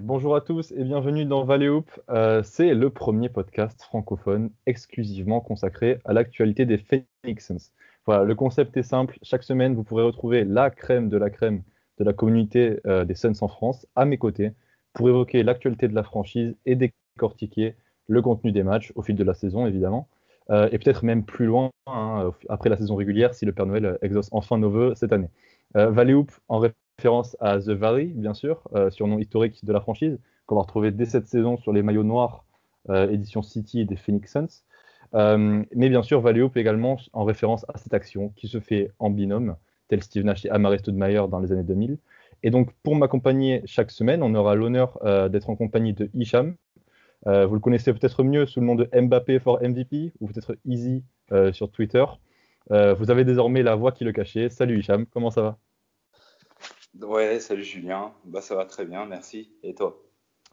bonjour à tous et bienvenue dans Valley. Euh, c'est le premier podcast francophone exclusivement consacré à l'actualité des Phoenix Suns. Voilà, le concept est simple. Chaque semaine, vous pourrez retrouver la crème de la crème de la communauté euh, des Suns en France à mes côtés pour évoquer l'actualité de la franchise et décortiquer le contenu des matchs au fil de la saison, évidemment. Euh, et peut-être même plus loin, hein, après la saison régulière, si le Père Noël exauce enfin nos voeux cette année. Valley Hoop, en référence à The Valley, bien sûr, euh, surnom historique de la franchise, qu'on va retrouver dès cette saison sur les maillots noirs, euh, édition City des Phoenix Suns. Euh, mais bien sûr, Valley Hoop également en référence à cette action qui se fait en binôme, tel Steve Nash et Amare Stoudemire dans les années 2000. Et donc, pour m'accompagner chaque semaine, on aura l'honneur d'être en compagnie de Hicham. vous le connaissez peut-être mieux sous le nom de Mbappé for MVP ou peut-être Easy sur Twitter. vous avez désormais la voix qui le cachait. Salut Hicham, comment ça va? Ouais, salut Julien. Bah, ça va très bien, merci. Et toi?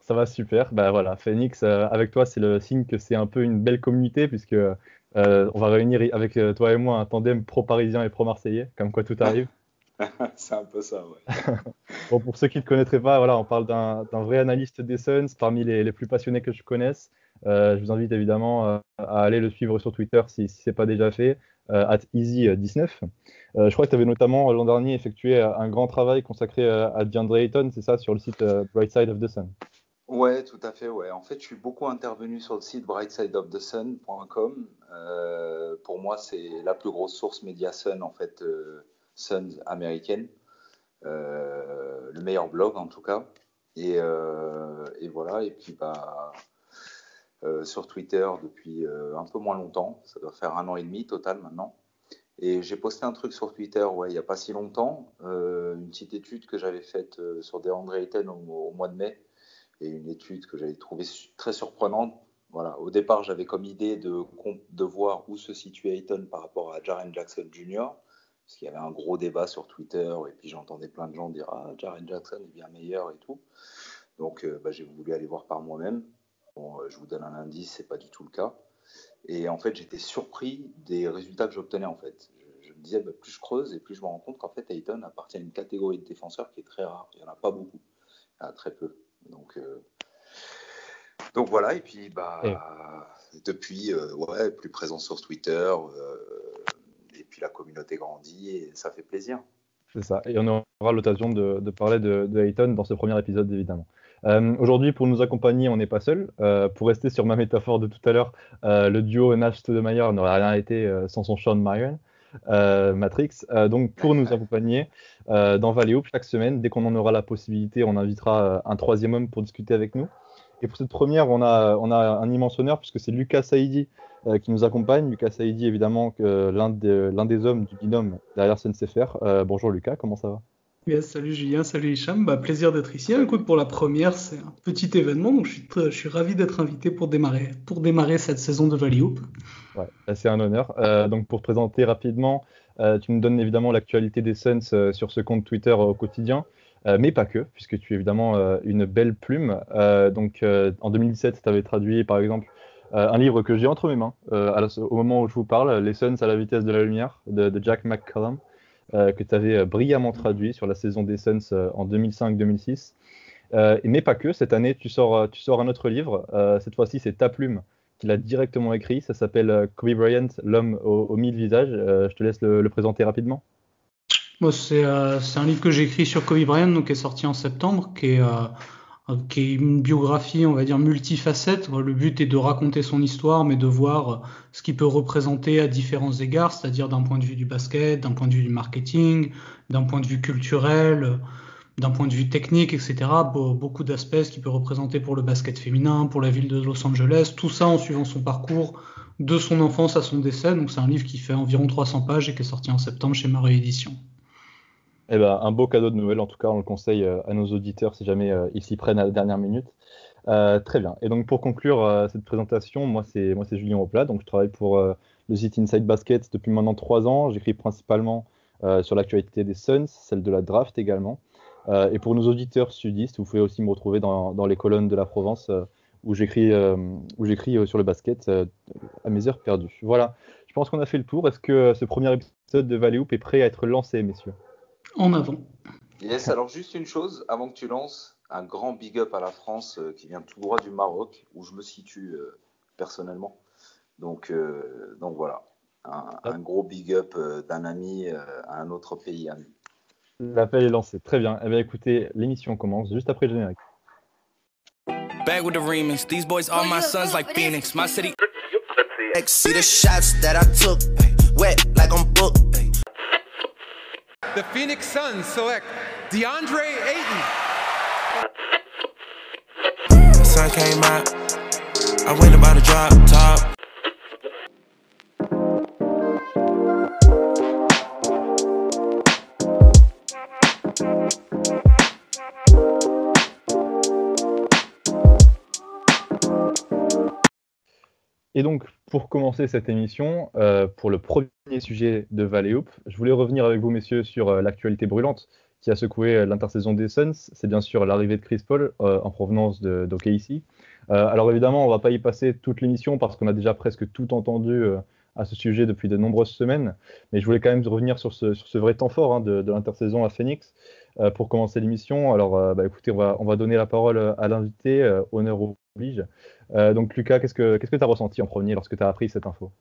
Ça va super. Bah voilà, Phoenix, euh, avec toi, c'est le signe que c'est un peu une belle communauté puisque euh, on va réunir avec euh, toi et moi un tandem pro-parisien et pro-marseillais, comme quoi tout arrive. c'est un peu ça, ouais. bon, pour ceux qui ne te connaîtraient pas, voilà, on parle d'un vrai analyste des Suns, parmi les, les, plus passionnés que je connaisse. je vous invite évidemment à aller le suivre sur Twitter si, si ce n'est pas déjà fait. At Easy19. Euh, je crois que tu avais notamment l'an dernier effectué euh, un grand travail consacré à DeAndre Ayton, c'est ça, sur le site Side of the Sun. Ouais, tout à fait. Ouais. En fait, je suis beaucoup intervenu sur le site brightsideofthesun.com. Euh, pour moi, c'est la plus grosse source média Sun, en fait, Sun américaine. le meilleur blog, en tout cas. Et, voilà. Et puis, bah, euh, sur Twitter depuis euh, un peu moins longtemps. Ça doit faire un an et demi total maintenant. Et j'ai posté un truc sur Twitter ouais, il n'y a pas si longtemps, euh, une petite étude que j'avais faite sur DeAndre Ayton au, au, mois de mai, et une étude que j'avais trouvée très surprenante. Voilà. Au départ, j'avais comme idée de, voir où se situait Ayton par rapport à Jaren Jackson Jr., parce qu'il y avait un gros débat sur Twitter, et puis j'entendais plein de gens dire Ah, Jaren Jackson est bien meilleur et tout. Donc bah, j'ai voulu aller voir par moi-même. Bon, euh, je vous donne un indice, c'est pas du tout le cas. Et en fait, j'étais surpris des résultats que j'obtenais en fait. Je, me disais, bah, plus je creuse et plus je me rends compte qu'en fait, Ayton appartient à une catégorie de défenseurs qui est très rare. Il n'y en a pas beaucoup. Il y en a très peu. Donc, euh, donc voilà. Et puis, bah, depuis, euh, ouais, plus présent sur Twitter. et puis la communauté grandit et ça fait plaisir. C'est ça. Et on aura l'occasion de, parler de, de Ayton dans ce premier épisode, évidemment. Euh, aujourd'hui, pour nous accompagner, on n'est pas seul. Euh, pour rester sur ma métaphore de tout à l'heure, euh, le duo Nash Stoudemire n'aurait rien été sans son Sean Marion. Matrix. donc, pour nous accompagner dans Valley chaque semaine, dès qu'on en aura la possibilité, on invitera un troisième homme pour discuter avec nous. Et pour cette première, on a, un immense honneur puisque c'est Lucas Saidi qui nous accompagne. Lucas Saidi, évidemment, l'un des hommes du binôme derrière SNCFR. bonjour Lucas, comment ça va? Salut Julien, salut Hicham. Bah, plaisir d'être ici. Pour la première, c'est un petit événement, donc je suis, je ravi d'être invité pour démarrer, cette saison de Valley Hoop. Bah, c'est un honneur. Euh, donc pour te présenter rapidement, euh, tu nous donnes évidemment l'actualité des Suns euh, sur ce compte Twitter au quotidien, mais pas que, puisque tu es évidemment une belle plume. donc en 2017, tu avais traduit par exemple un livre que j'ai entre mes mains au moment où je vous parle, Les Suns à la vitesse de la lumière de, de Jack McCallum. Euh, que tu avais euh, brillamment traduit sur la saison des Suns euh, en 2005-2006. mais pas que, cette année, tu sors, tu sors un autre livre. cette fois-ci, c'est ta plume qui l'a directement écrit. Ça s'appelle Kobe Bryant, l'homme aux, mille visages. je te laisse le, présenter rapidement. c'est un livre que j'ai écrit sur Kobe Bryant, donc, qui est sorti en septembre, qui est qui est une biographie, on va dire, multifacette. Le but est de raconter son histoire, mais de voir ce qu'il peut représenter à différents égards, c'est-à-dire d'un point de vue du basket, d'un point de vue du marketing, d'un point de vue culturel, d'un point de vue technique, etc. Beaucoup d'aspects, ce qu'il peut représenter pour le basket féminin, pour la ville de Los Angeles, tout ça en suivant son parcours de son enfance à son décès. Donc c'est un livre qui fait environ 300 pages et qui est sorti en septembre chez Marie Édition. Eh ben, un beau cadeau de Noël, en tout cas, on le conseille euh, à nos auditeurs si jamais euh, ils s'y prennent à la dernière minute. Euh, très bien. Et donc pour conclure cette présentation, moi c'est moi c'est Julien Oplat, donc je travaille pour le site Inside Basket depuis maintenant trois ans. J'écris principalement sur l'actualité des Suns, celle de la draft également. et pour nos auditeurs sudistes, vous pouvez aussi me retrouver dans, dans les colonnes de la Provence où j'écris où j'écris sur le basket à mes heures perdues. Voilà. Je pense qu'on a fait le tour. Est-ce que ce premier épisode de Valley Hoop est prêt à être lancé, messieurs? En avant. Yes, alors juste une chose avant que tu lances. un grand big up à la France qui vient tout droit du Maroc, où je me situe personnellement. Donc, donc voilà, un, un, gros big up d'un ami à un autre pays ami. L'appel est lancé, très bien. Eh bien écoutez, l'émission commence juste après le générique. Bag with the remix. These boys are my sons like Phoenix. My city. See the shots that I took. Wet like I'm booked. The Phoenix Suns select DeAndre Ayton. Sun came out. I went about drop top. Et donc, pour commencer cette émission, euh, pour le premier sujet de Valley Hoop, je voulais revenir avec vous, messieurs, sur euh, l'actualité brûlante qui a secoué euh, l'intersaison des Suns. C'est bien sûr l'arrivée de Chris Paul en provenance d'OKC. alors évidemment, on ne va pas y passer toute l'émission parce qu'on a déjà presque tout entendu à ce sujet depuis de nombreuses semaines. Mais je voulais quand même revenir sur ce, vrai temps fort hein, de, l'intersaison à Phoenix pour commencer l'émission. Alors, bah, écoutez, on va, on va, donner la parole à l'invité, honneur oblige. Euh, donc Lucas, qu'est-ce que tu as ressenti en premier lorsque tu as appris cette info?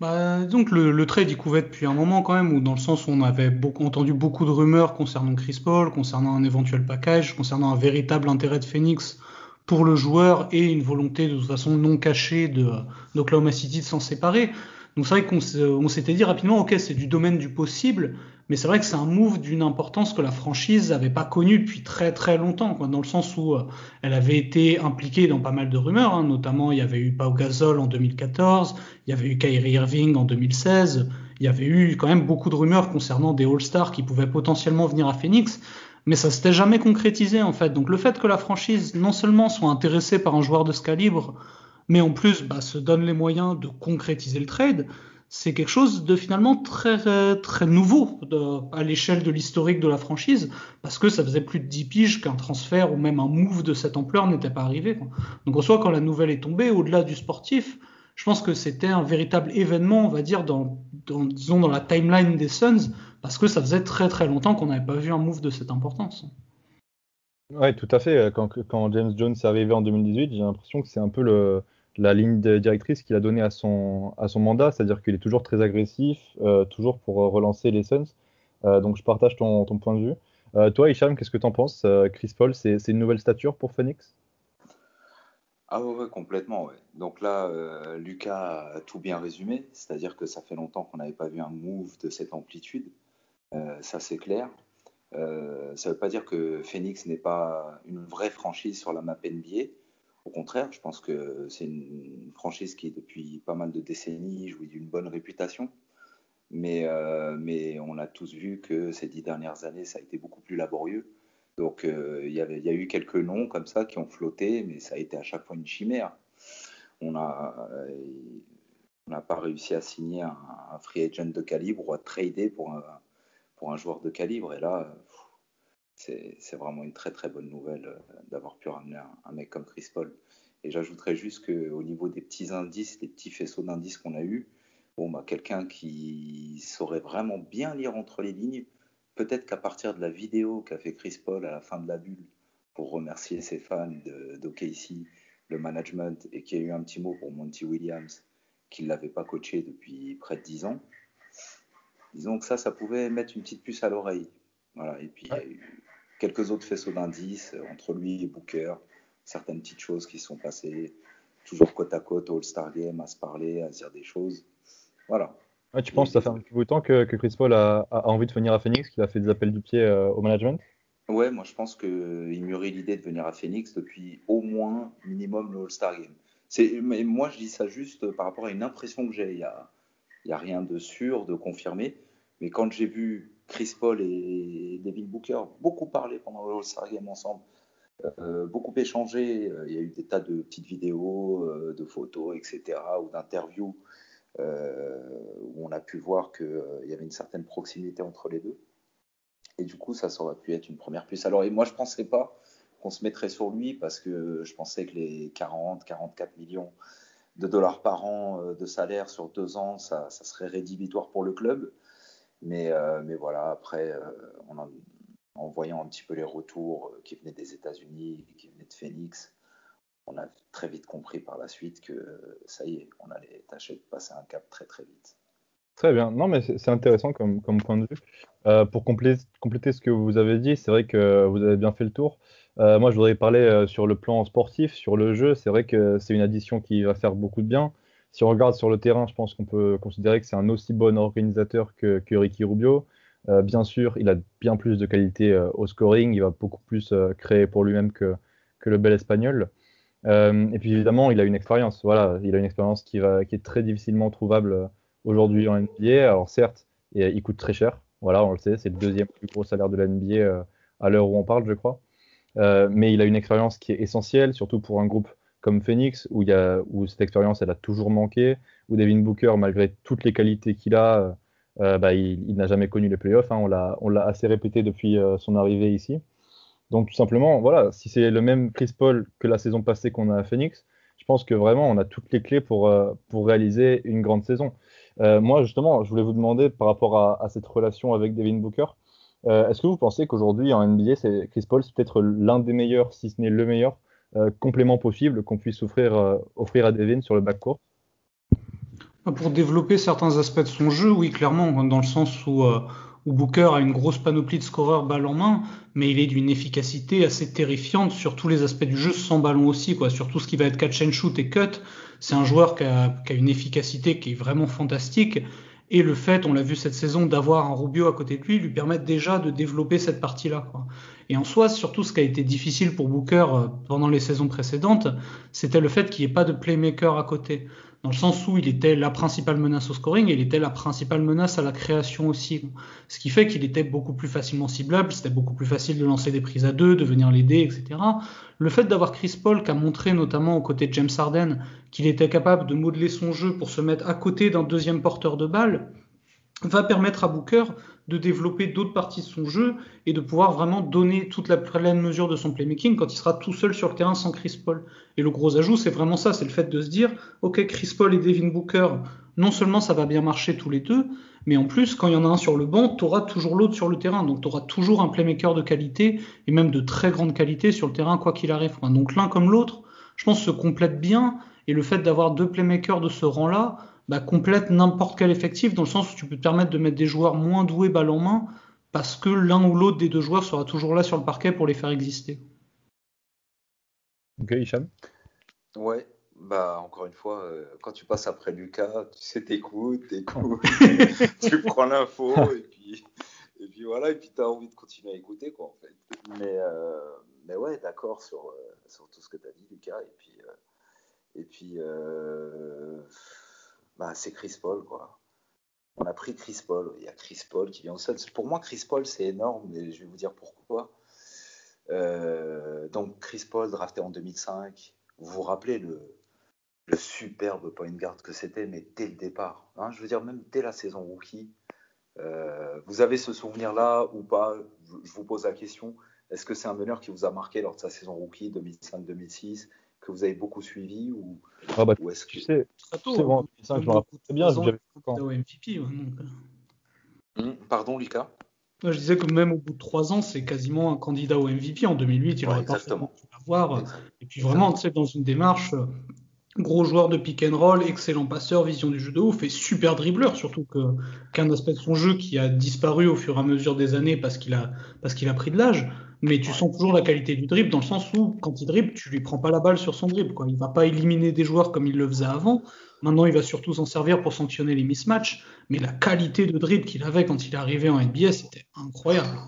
Bah, donc le, le, trade il couvait depuis un moment quand même, ou dans le sens où on avait entendu beaucoup de rumeurs concernant Chris Paul, concernant un éventuel package, concernant un véritable intérêt de Phoenix pour le joueur et une volonté de toute façon non cachée de d'Oklahoma City de s'en séparer. Donc c'est vrai qu'on s'était dit rapidement, ok, c'est du domaine du possible, mais c'est vrai que c'est un move d'une importance que la franchise n'avait pas connue depuis très très longtemps, quoi, dans le sens où euh, elle avait été impliquée dans pas mal de rumeurs, hein, notamment il y avait eu Pau Gasol en 2014, il y avait eu Kyrie Irving en 2016, il y avait eu quand même beaucoup de rumeurs concernant des All-Stars qui pouvaient potentiellement venir à Phoenix, mais ça s'était jamais concrétisé en fait. Donc le fait que la franchise non seulement soit intéressée par un joueur de ce calibre, mais en plus bah, se donne les moyens de concrétiser le trade, c'est quelque chose de finalement très très nouveau à l'échelle de l'historique de la franchise parce que ça faisait plus de 10 piges qu'un transfert ou même un move de cette ampleur n'était pas arrivé. Donc en soi quand la nouvelle est tombée, au-delà du sportif, je pense que c'était un véritable événement, on va dire dans, disons dans la timeline des Suns parce que ça faisait très très longtemps qu'on n'avait pas vu un move de cette importance. Ouais, tout à fait. Quand James Jones est arrivé en 2018, j'ai l'impression que c'est un peu le la ligne directrice qu'il a donnée à son, à son mandat, c'est-à-dire qu'il est toujours très agressif, euh, toujours pour euh, relancer les Suns. Euh, donc je partage ton, ton, point de vue. toi, Hicham, qu'est-ce que tu en penses Chris Paul, c'est une nouvelle stature pour Phoenix? Ah ouais, complètement. Ouais. Donc là, Lucas a tout bien résumé, c'est-à-dire que ça fait longtemps qu'on n'avait pas vu un move de cette amplitude. ça, c'est clair. ça ne veut pas dire que Phoenix n'est pas une vraie franchise sur la map NBA. Au contraire, je pense que c'est une franchise qui, depuis pas mal de décennies, jouit d'une bonne réputation. Mais, euh, mais on a tous vu que ces dix dernières années, ça a été beaucoup plus laborieux. Donc euh, il y, a eu quelques noms comme ça qui ont flotté, mais ça a été à chaque fois une chimère. On n'a pas réussi à signer un, free agent de calibre ou à trader pour un joueur de calibre. Et là, c'est vraiment une très très bonne nouvelle euh, d'avoir pu ramener un, mec comme Chris Paul. Et j'ajouterais juste qu'au niveau des petits indices, des petits faisceaux d'indices qu'on a eus, bon, bah, quelqu'un qui saurait vraiment bien lire entre les lignes, peut-être qu'à partir de la vidéo qu'a fait Chris Paul à la fin de la bulle pour remercier ses fans d'OKC, le management, et qui a eu un petit mot pour Monty Williams, qui ne l'avait pas coaché depuis près de 10 ans, disons que ça, ça pouvait mettre une petite puce à l'oreille. Voilà, et puis il y a eu quelques autres faisceaux d'indices euh, entre lui et Booker, certaines petites choses qui sont passées, toujours côte à côte au All-Star Game, à se parler, à se dire des choses. Voilà. tu penses que ça fait un petit bout de temps que, Chris Paul a, envie de venir à Phoenix, qu'il a fait des appels du pied euh, au management? Ouais, moi je pense qu'il mûrit l'idée de venir à Phoenix depuis au moins minimum le All-Star Game. Mais moi je dis ça juste par rapport à une impression que j'ai. Il n'y a, y a rien de sûr, de confirmé. Mais quand j'ai vu Chris Paul et Devin Booker beaucoup parlé pendant le All-Star Game ensemble, euh, beaucoup échangé. Euh, il y a eu des tas de petites vidéos, euh, de photos, etc., ou d'interviews où on a pu voir qu'il y avait une certaine proximité entre les deux. Et du coup, ça, aurait pu être une première puce. Alors, et moi, je ne pensais pas qu'on se mettrait sur lui parce que je pensais que les 40, 44 millions de dollars par an de salaire sur deux ans, ça, ça serait rédhibitoire pour le club. Mais, euh, mais voilà, après, euh, en voyant un petit peu les retours qui venaient des États-Unis, qui venaient de Phoenix, on a très vite compris par la suite que ça y est, on allait tâcher de passer un cap très très vite. Très bien. Non, mais c'est intéressant comme, point de vue. Euh, pour compléter, ce que vous avez dit, c'est vrai que vous avez bien fait le tour. Euh, moi, je voudrais parler euh, sur le plan sportif, sur le jeu. C'est vrai que c'est une addition qui va faire beaucoup de bien. Si on regarde sur le terrain, je pense qu'on peut considérer que c'est un aussi bon organisateur que, Ricky Rubio. bien sûr, il a bien plus de qualité au scoring. Il va beaucoup plus créer pour lui-même que, le bel espagnol. et puis évidemment, il a une expérience. Voilà, il a une expérience qui, va, qui est très difficilement trouvable aujourd'hui en NBA. Alors certes, il coûte très cher. Voilà, on le sait, c'est le deuxième plus gros salaire de la NBA euh, à l'heure où on parle, je crois. Euh, mais il a une expérience qui est essentielle, surtout pour un groupe comme Phoenix, où, cette expérience, elle a toujours manqué, où Devin Booker, malgré toutes les qualités qu'il a, euh, bah, il, n'a jamais connu les playoffs. Hein, on l'a assez répété depuis son arrivée ici. Donc tout simplement, voilà, si c'est le même Chris Paul que la saison passée qu'on a à Phoenix, je pense que vraiment on a toutes les clés pour, réaliser une grande saison. Euh, moi, justement, je voulais vous demander par rapport à, cette relation avec Devin Booker, euh, est-ce que vous pensez qu'aujourd'hui en NBA, Chris Paul, c'est peut-être l'un des meilleurs, si ce n'est le meilleur euh, complément possible qu'on puisse offrir, offrir à Devin sur le backcourt Pour développer certains aspects de son jeu, oui, clairement, dans le sens où où Booker a une grosse panoplie de scoreurs balle en main, mais il est d'une efficacité assez terrifiante sur tous les aspects du jeu sans ballon aussi, quoi. Sur tout ce qui va être catch and shoot et cut, c'est un joueur qui a, une efficacité qui est vraiment fantastique. Et le fait, on l'a vu cette saison, d'avoir un Rubio à côté de lui, lui permet déjà de développer cette partie-là. Et en soi, surtout ce qui a été difficile pour Booker euh, pendant les saisons précédentes, c'était le fait qu'il n'y ait pas de playmaker à côté dans le sens où il était la principale menace au scoring et il était la principale menace à la création aussi. Ce qui fait qu'il était beaucoup plus facilement ciblable, c'était beaucoup plus facile de lancer des prises à deux, de venir l'aider, etc. Le fait d'avoir Chris Paul qui a montré notamment aux côtés de James Harden qu'il était capable de modeler son jeu pour se mettre à côté d'un deuxième porteur de balle, va permettre à Booker de développer d'autres parties de son jeu et de pouvoir vraiment donner toute la pleine mesure de son playmaking quand il sera tout seul sur le terrain sans Chris Paul. Et le gros ajout, c'est vraiment ça, c'est le fait de se dire, ok, Chris Paul et Devin Booker, non seulement ça va bien marcher tous les deux, mais en plus, quand il y en a un sur le banc, tu auras toujours l'autre sur le terrain. Donc tu auras toujours un playmaker de qualité et même de très grande qualité sur le terrain, quoi qu'il arrive. Donc l'un comme l'autre, je pense, se complètent bien. Et le fait d'avoir deux playmakers de ce rang-là, bah, complète n'importe quel effectif, dans le sens où tu peux te permettre de mettre des joueurs moins doués balle en main, parce que l'un ou l'autre des deux joueurs sera toujours là sur le parquet pour les faire exister. Ok, Hicham? Ouais, bah encore une fois, euh, quand tu passes après Lucas, tu sais, t'écoutes, t'écoutes, tu prends l'info, et puis, et puis voilà, et puis tu as envie de continuer à écouter, quoi, en fait. Mais, euh, mais ouais, d'accord sur, euh, sur tout ce que tu as dit, Lucas, et puis, et puis bah, c'est Chris Paul, quoi. On a pris Chris Paul. Il y a Chris Paul qui vient au sol. Pour moi, Chris Paul, c'est énorme, mais je vais vous dire pourquoi. Euh, donc, Chris Paul, drafté en 2005. Vous vous rappelez le, le superbe point guard que c'était, mais dès le départ. Hein, je veux dire, même dès la saison rookie. Euh, vous avez ce souvenir-là ou pas? Je vous pose la question. Est-ce que c'est un meneur qui vous a marqué lors de sa saison rookie 2005-2006 que vous avez beaucoup suivi ou, ah bah, est-ce que tu sais, c'est bon, je me rappelle très bien, j'avais MVP. Hmm, pardon, Lucas Je disais que même au bout de trois ans, c'est quasiment un candidat au MVP. En 2008, il aurait pas pu l'avoir. Et puis vraiment, tu sais, dans une démarche, gros joueur de pick and roll, excellent passeur, vision du jeu de ouf et super dribbleur, surtout que qu'un aspect de son jeu qui a disparu au fur et à mesure des années parce qu'il a parce qu'il a pris de l'âge mais tu sens toujours la qualité du dribble dans le sens où quand il dribble, tu lui prends pas la balle sur son dribble. Quoi. Il va pas éliminer des joueurs comme il le faisait avant. Maintenant, il va surtout s'en servir pour sanctionner les mismatchs. Mais la qualité de dribble qu'il avait quand il est arrivé en NBA, c'était incroyable.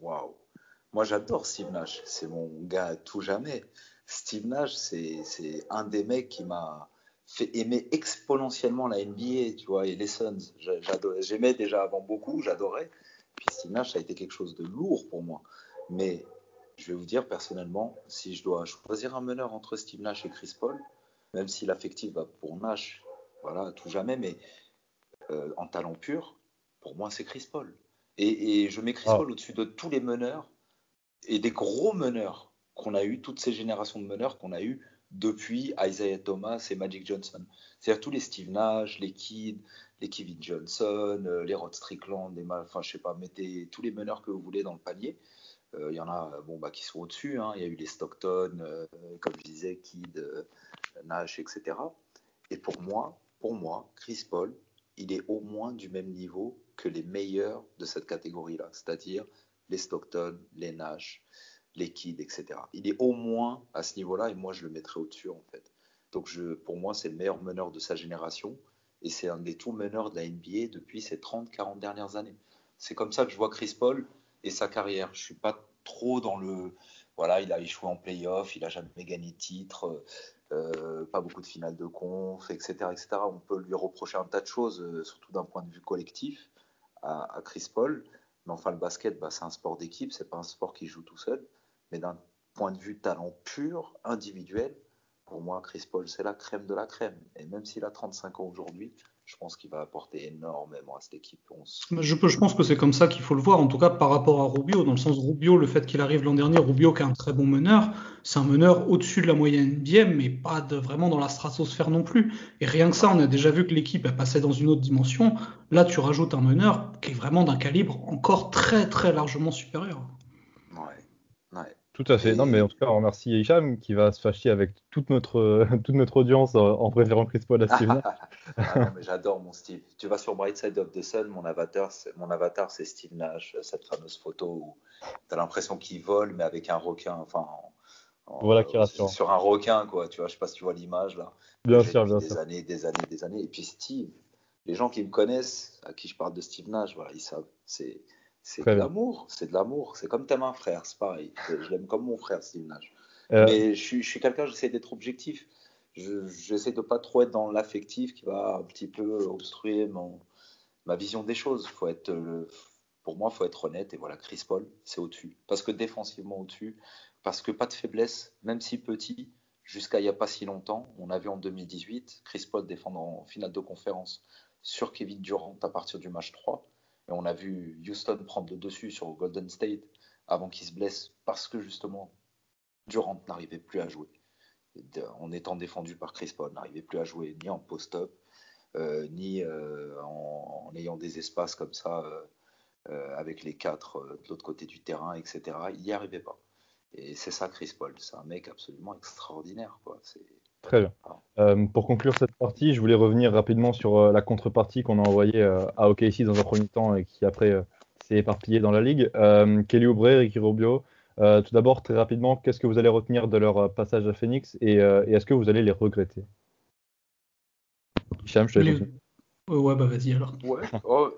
Waouh. Moi, j'adore Steve Nash. C'est mon gars à tout jamais. Steve Nash, c'est un des mecs qui m'a fait aimer exponentiellement la NBA, tu vois, et les Suns. J'aimais déjà avant beaucoup, j'adorais. Puis Steve Nash, ça a été quelque chose de lourd pour moi. Mais je vais vous dire personnellement, si je dois choisir un meneur entre Steve Nash et Chris Paul, même si l'affectif va pour Nash, voilà, tout jamais, mais euh, en talent pur, pour moi, c'est Chris Paul. Et, je mets Chris ah. Paul au-dessus de tous les meneurs et des gros meneurs qu'on a eu, toutes ces générations de meneurs qu'on a eu depuis Isaiah Thomas et Magic Johnson. C'est-à-dire tous les Steve Nash, les Kidd, les Kevin Johnson, euh, les Rod Strickland, les, enfin, je sais pas, mettez tous les meneurs que vous voulez dans le panier. Il y en a bon, bah, qui sont au-dessus. Hein. Il y a eu les Stockton, comme je disais, Kidd, Nash, etc. Et pour moi, pour moi, Chris Paul, il est au moins du même niveau que les meilleurs de cette catégorie-là, c'est-à-dire les Stockton, les Nash, les Kidd, etc. Il est au moins à ce niveau-là et moi je le mettrais au-dessus en fait. Donc je, pour moi c'est le meilleur meneur de sa génération et c'est un des tout meneurs de la NBA depuis ces 30-40 dernières années. C'est comme ça que je vois Chris Paul et sa carrière. Je suis pas trop dans le voilà, il a échoué en playoff, il a jamais gagné de titre, euh, pas beaucoup de finales de conf, etc., etc. On peut lui reprocher un tas de choses, euh, surtout d'un point de vue collectif, à, Chris Paul. Mais enfin, le basket, bah, c'est un sport d'équipe, c'est pas un sport qui joue tout seul. Mais d'un point de vue talent pur, individuel, pour moi, Chris Paul, c'est la crème de la crème. Et même s'il a 35 ans aujourd'hui, je pense qu'il va apporter énormément à cette équipe. Je, pense que c'est comme ça qu'il faut le voir, en tout cas par rapport à Rubio. Dans le sens Rubio, le fait qu'il arrive l'an dernier, Rubio qui est un très bon meneur, c'est un meneur au-dessus de la moyenne NBA, mais pas vraiment dans la stratosphère non plus. Et rien que ça, on a déjà vu que l'équipe est passée dans une autre dimension. Là, tu rajoutes un meneur qui est vraiment d'un calibre encore très très largement supérieur. Tout à fait. Non, mais en tout cas, on remercie Hicham qui va se fâcher avec toute notre, toute notre audience en préférant Chris Paul à Steve Nash. ah j'adore mon Steve. Tu vas sur Bright Side of the Sun, mon avatar, mon avatar, c'est Steve Nash, cette fameuse photo où tu as l'impression qu'il vole, mais avec un requin, enfin, voilà qui rassure. Sur un requin, quoi. Tu vois, je sais pas si tu vois l'image là. Bien sûr, bien des années, des années, des années. Et puis Steve, les gens qui me connaissent, à qui je parle de Steve Nash, voilà, ils savent. C'est c'est de l'amour, c'est de l'amour. C'est comme t'aimes un frère, c'est pareil. Je l'aime comme mon frère, Steve Nash. Euh. Mais je, suis quelqu'un, j'essaie d'être objectif. J'essaie de pas trop être dans l'affectif qui va un petit peu obstruer mon, ma vision des choses. Faut être, pour moi, il faut être honnête. Et voilà, Chris Paul, c'est au-dessus. Parce que défensivement au-dessus, parce que pas de faiblesse, même si petit, jusqu'à il n'y a pas si longtemps, on a vu en 2018 Chris Paul défendre en finale de conférence sur Kevin Durant à partir du match 3. Et on a vu Houston prendre le dessus sur Golden State avant qu'il se blesse parce que justement Durant n'arrivait plus à jouer. En étant défendu par Chris Paul, n'arrivait plus à jouer ni en post-up, euh, ni euh, en, ayant des espaces comme ça euh, avec les quatre de l'autre côté du terrain, etc. Il n'y arrivait pas. Et c'est ça Chris Paul, c'est un mec absolument extraordinaire. Quoi. Très bien. Euh, pour conclure cette partie, je voulais revenir rapidement sur euh, la contrepartie qu'on a envoyée euh, à OKC dans un premier temps et qui après s'est éparpillée dans la ligue. Kelly Oubre, Ricky Rubio. tout d'abord, très rapidement, qu'est-ce que vous allez retenir de leur passage à Phoenix et, est-ce que vous allez les regretter? Hicham, je te Ouais, bah vas-y alors. Ouais. Oh,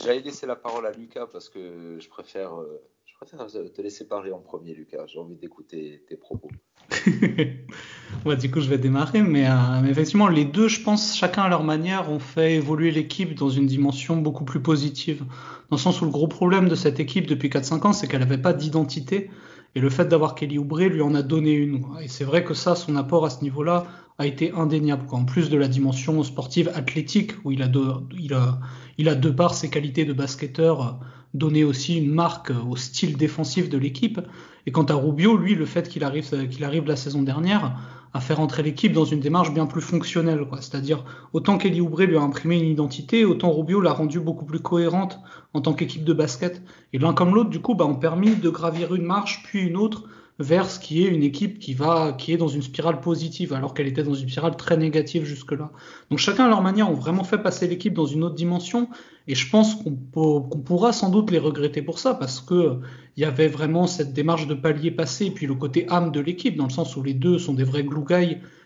J'allais laisser la parole à Lucas parce que je préfère, je préfère te laisser parler en premier, Lucas. J'ai envie d'écouter tes propos. ouais, du coup, je vais démarrer. Mais, euh, mais, effectivement, les deux, je pense, chacun à leur manière, ont fait évoluer l'équipe dans une dimension beaucoup plus positive. Dans le sens où le gros problème de cette équipe depuis 4-5 ans, c'est qu'elle n'avait pas d'identité. Et le fait d'avoir Kelly Oubre lui en a donné une. Et c'est vrai que ça, son apport à ce niveau-là a été indéniable. En plus de la dimension sportive athlétique, où il a, de, il de par ses qualités de basketteur donné aussi une marque au style défensif de l'équipe. Et quant à Rubio, lui, le fait qu'il arrive, qu'il arrive la saison dernière à faire entrer l'équipe dans une démarche bien plus fonctionnelle, quoi. C'est-à-dire, autant Kelly Oubre lui a imprimé une identité, autant Rubio l'a rendue beaucoup plus cohérente en tant qu'équipe de basket. Et l'un comme l'autre, du coup, bah, ont permis de gravir une marche, puis une autre, vers ce qui est une équipe qui va, qui est dans une spirale positive, alors qu'elle était dans une spirale très négative jusque-là. Donc chacun à leur manière ont vraiment fait passer l'équipe dans une autre dimension, et je pense qu'on pourra sans doute les regretter pour ça, parce que il y avait vraiment cette démarche de palier passé, et puis le côté âme de l'équipe, dans le sens où les deux sont des vrais glue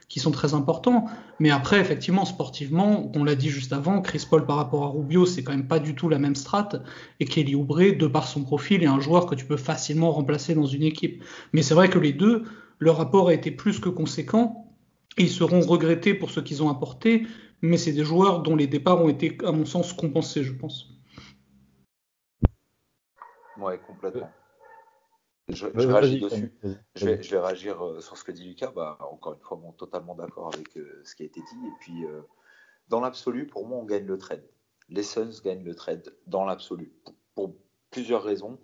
qui sont très importants. Mais après, effectivement, sportivement, on l'a dit juste avant, Chris Paul par rapport à Rubio, c'est quand même pas du tout la même strate. Et Kelly Oubre, de par son profil, est un joueur que tu peux facilement remplacer dans une équipe. Mais c'est vrai que les deux, leur rapport a été plus que conséquent. ils seront regrettés pour ce qu'ils ont apporté, mais c'est des joueurs dont les départs ont été, à mon sens, compensés, je pense. Ouais, complètement. Je, réagis dessus. Je vais, réagir euh, sur ce que dit Lucas. Bah, encore une fois, bon, totalement d'accord avec euh, ce qui a été dit. Et puis, euh, dans l'absolu, pour moi, on gagne le trade. Les Suns gagnent le trade dans l'absolu. Pour, plusieurs raisons.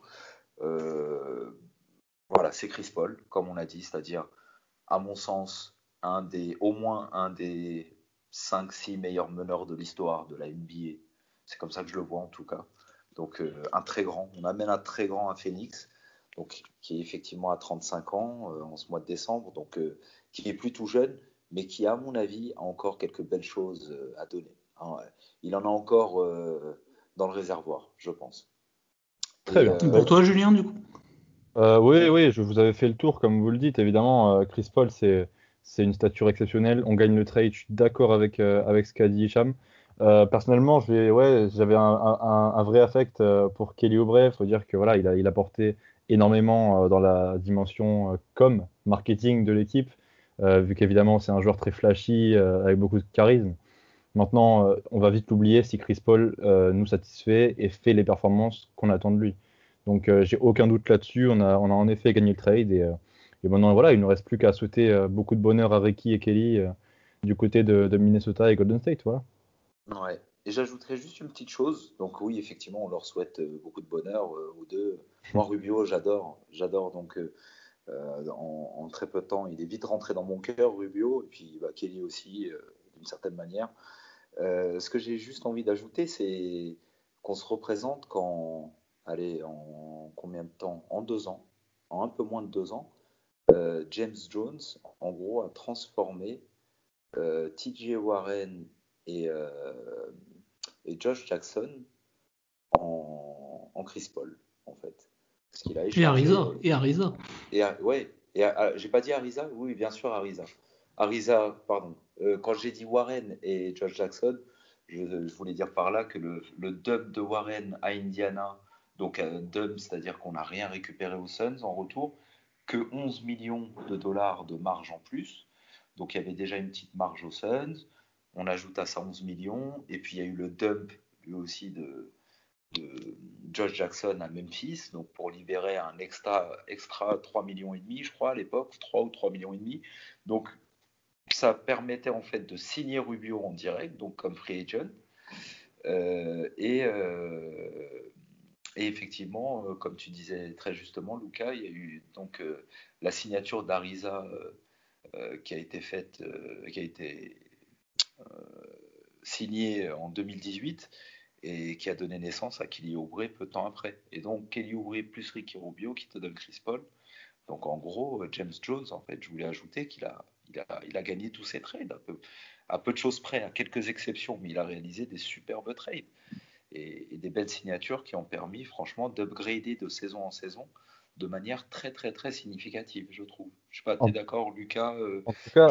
voilà, c'est Chris Paul, comme on l'a dit, c'est-à-dire, à mon sens, un des, au moins un des 5-6 meilleurs meneurs de l'histoire de la NBA. C'est comme ça que je le vois en tout cas. Donc un très grand, on amène un très grand à Phoenix, donc qui est effectivement à 35 ans euh, en ce mois de décembre, donc euh, qui est plutôt jeune, mais qui à mon avis a encore quelques belles choses à donner. Hein, il en a encore dans le réservoir, je pense. Très bien. Pour toi, Julien, du coup? Oui, oui, je vous avais fait le tour, comme vous le dites. Évidemment, Chris Paul, c'est une stature exceptionnelle. On gagne le trade. Je suis d'accord avec, avec ce qu'a dit Hicham. Euh, personnellement, ouais, j'avais un, vrai affect euh, pour Kelly Oubre. Il faut dire que voilà, il a, il a porté énormément euh, dans la dimension com, marketing de l'équipe, vu qu'évidemment c'est un joueur très flashy avec beaucoup de charisme. Maintenant, on va vite l'oublier si Chris Paul nous satisfait et fait les performances qu'on attend de lui. Donc, j'ai aucun doute là-dessus. On a, on a en effet gagné le trade et, maintenant, voilà, il ne reste plus qu'à souhaiter beaucoup de bonheur à Ricky et Kelly du côté de, de Minnesota et Golden State. Voilà. Ouais. Et j'ajouterais juste une petite chose. Donc oui, effectivement, on leur souhaite euh, beaucoup de bonheur euh, aux deux. Moi, Rubio, j'adore. J'adore. Donc euh, en, très peu de temps, il est vite rentré dans mon cœur, Rubio. Et puis bah, Kelly aussi, d'une certaine manière. ce que j'ai juste envie d'ajouter, c'est qu'on se représente quand, allez, en combien de temps? En deux ans, en un peu moins de deux ans, James Jones, en gros, a transformé TJ Warren euh, et, Josh Jackson en, en, Chris Paul, en fait. Parce qu'il a et Ariza. Et Ariza. Et, ouais. Et j'ai pas dit Ariza Oui, bien sûr, Ariza. Ariza, pardon. Euh, quand j'ai dit Warren et Josh Jackson, je, voulais dire par là que le, le, dub de Warren à Indiana, donc un dub, c'est-à-dire qu'on n'a rien récupéré aux Suns en retour, que 11 millions de dollars de marge en plus. Donc il y avait déjà une petite marge aux Suns on ajoute à ça 11 millions. Et puis il y a eu le dump, lui aussi, de, Josh Jackson à Memphis, donc pour libérer un extra, extra 3 millions et demi, je crois, à l'époque, 3 ou 3 millions et demi. Donc ça permettait en fait de signer Rubio en direct, donc comme free agent. Euh, euh, et, effectivement, euh, comme tu disais très justement, Lucas, il y a eu donc la signature d'Ariza qui a été faite, qui a été signé en 2018 et qui a donné naissance à Kelly Oubre peu de temps après. Et donc Kelly Oubre plus Ricky Rubio qui te donne Chris Paul. Donc en gros, James Jones, en fait, je voulais ajouter qu'il a, il a, il a gagné tous ses trades, à peu de choses près, à quelques exceptions, mais il a réalisé des superbes trades et, des belles signatures qui ont permis franchement d'upgrader de saison en saison de manière très très très significative, je trouve. Je sais pas, d'accord, Lucas, euh,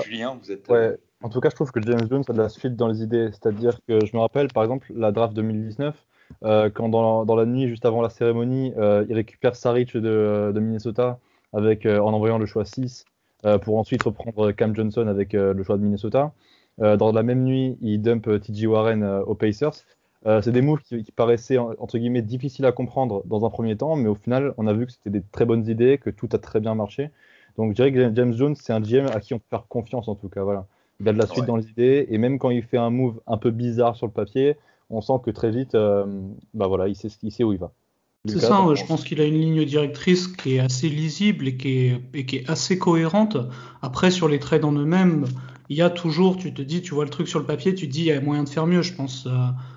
Julien, vous êtes. Ouais, en tout cas, je trouve que James Jones a de la suite dans les idées. C'est-à-dire que je me rappelle, par exemple, la draft 2019, euh, quand dans la, nuit, juste avant la cérémonie, euh, il récupère Saric de, de Minnesota avec, en envoyant le choix 6 pour ensuite reprendre Cam Johnson avec le choix de Minnesota. dans la même nuit, il dump TJ Warren aux Pacers. Euh, c'est des moves qui, paraissaient entre guillemets difficiles à comprendre dans un premier temps, mais au final, on a vu que c'était des très bonnes idées, que tout a très bien marché. Donc, je dirais que James Jones, c'est un GM à qui on peut faire confiance en tout cas. Voilà. Il a de la suite dans les idées, et même quand il fait un move un peu bizarre sur le papier, on sent que très vite, euh, bah voilà, il sait, il sait où il va. C'est ça, je pense qu'il a une ligne directrice qui est assez lisible et qui est, et qui est assez cohérente. Après, sur les trades en eux-mêmes, il y a toujours, tu te dis, tu vois le truc sur le papier, tu te dis, il y a moyen de faire mieux. Je pense, euh,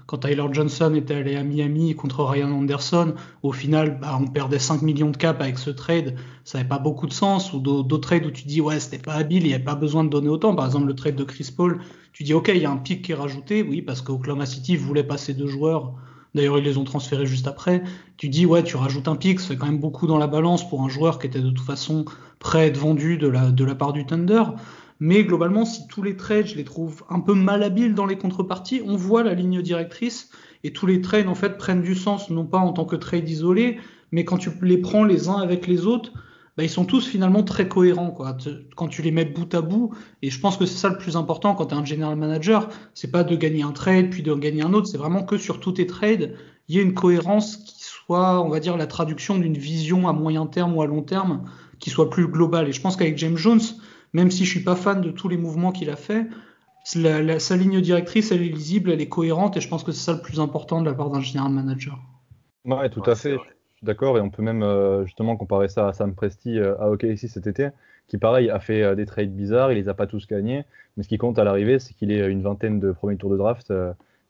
quand Tyler Johnson était allé à Miami contre Ryan Anderson, au final, bah, on perdait 5 millions de cap avec ce trade. Ça n'avait pas beaucoup de sens. Ou d'autres trades où tu dis, ouais, c'était pas habile, il n'y avait pas besoin de donner autant. Par exemple, le trade de Chris Paul, tu dis, ok, il y a un pic qui est rajouté, oui, parce qu'Oklahoma City voulait passer deux joueurs. D'ailleurs, ils les ont transférés juste après. Tu dis, ouais, tu rajoutes un pic, ça fait quand même beaucoup dans la balance pour un joueur qui était de toute façon prêt à être vendu de la, de la part du Thunder. Mais globalement, si tous les trades, je les trouve un peu malhabiles dans les contreparties, on voit la ligne directrice et tous les trades en fait prennent du sens, non pas en tant que trades isolés, mais quand tu les prends les uns avec les autres, bah, ils sont tous finalement très cohérents quoi. Quand tu les mets bout à bout, et je pense que c'est ça le plus important quand tu es un general manager, c'est pas de gagner un trade puis de gagner un autre, c'est vraiment que sur tous tes trades, il y ait une cohérence qui soit, on va dire, la traduction d'une vision à moyen terme ou à long terme qui soit plus globale. Et je pense qu'avec James Jones, même si je suis pas fan de tous les mouvements qu'il a fait, sa ligne directrice, elle est lisible, elle est cohérente, et je pense que c'est ça le plus important de la part d'un general manager. Ouais, tout à fait. suis d'accord, et on peut même justement comparer ça à Sam Presti à OKC cet été, qui pareil a fait des trades bizarres, il les a pas tous gagnés, mais ce qui compte à l'arrivée, c'est qu'il ait une vingtaine de premiers tours de draft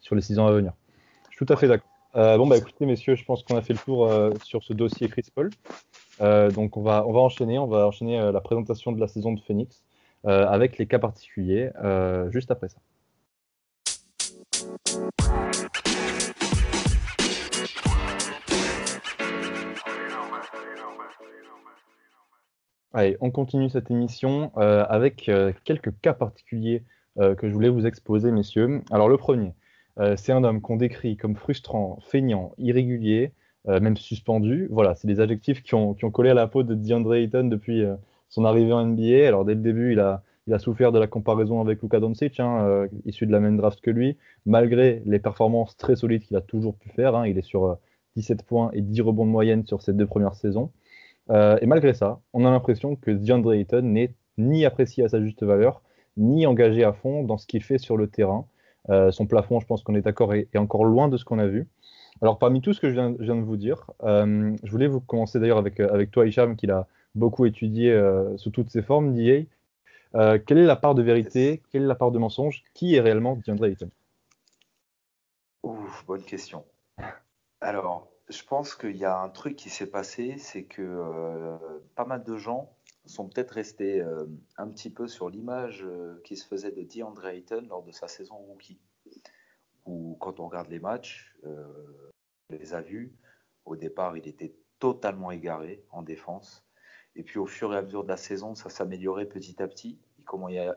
sur les six ans à venir. Je suis tout à fait d'accord. bon, bah écoutez, messieurs, je pense qu'on a fait le tour sur ce dossier Chris Paul. Donc on va, on va enchaîner, on va enchaîner la présentation de la saison de Phoenix avec les cas particuliers juste après ça. Allez, on continue cette émission euh, avec euh, quelques cas particuliers euh, que je voulais vous exposer, messieurs. Alors le premier, c'est un homme qu'on décrit comme frustrant, feignant, irrégulier, même suspendu. Voilà, c'est des adjectifs qui ont, collé à la peau de DeAndre Ayton depuis son arrivée en NBA. Alors dès le début, il a, il a souffert de la comparaison avec Luka Doncic, hein, issu de la même draft que lui, malgré les performances très solides qu'il a toujours pu faire. Hein. il est sur 17 points et 10 rebonds de moyenne sur ses deux premières saisons. Euh, et malgré ça, on a l'impression que DeAndre Ayton n'est ni apprécié à sa juste valeur, ni engagé à fond dans ce qu'il fait sur le terrain. Euh, son plafond, je pense qu'on est d'accord, est, encore loin de ce qu'on a vu. Alors, parmi tout ce que je viens, de vous dire, euh, je voulais vous commencer d'ailleurs avec, avec toi, Hicham, qui l'a beaucoup étudié sous toutes ses formes d'IA. quelle est la part de vérité Quelle est la part de mensonge Qui est réellement DeAndre Ayton? Ouf, bonne question. Alors, je pense qu'il y a un truc qui s'est passé, c'est que euh, pas mal de gens sont peut-être restés euh, un petit peu sur l'image euh, qui se faisait de DeAndre Ayton lors de sa saison rookie. Où quand on regarde les matchs, on les a vus, au départ il était totalement égaré en défense. Et puis au fur et à mesure de la saison, ça s'améliorait petit à petit.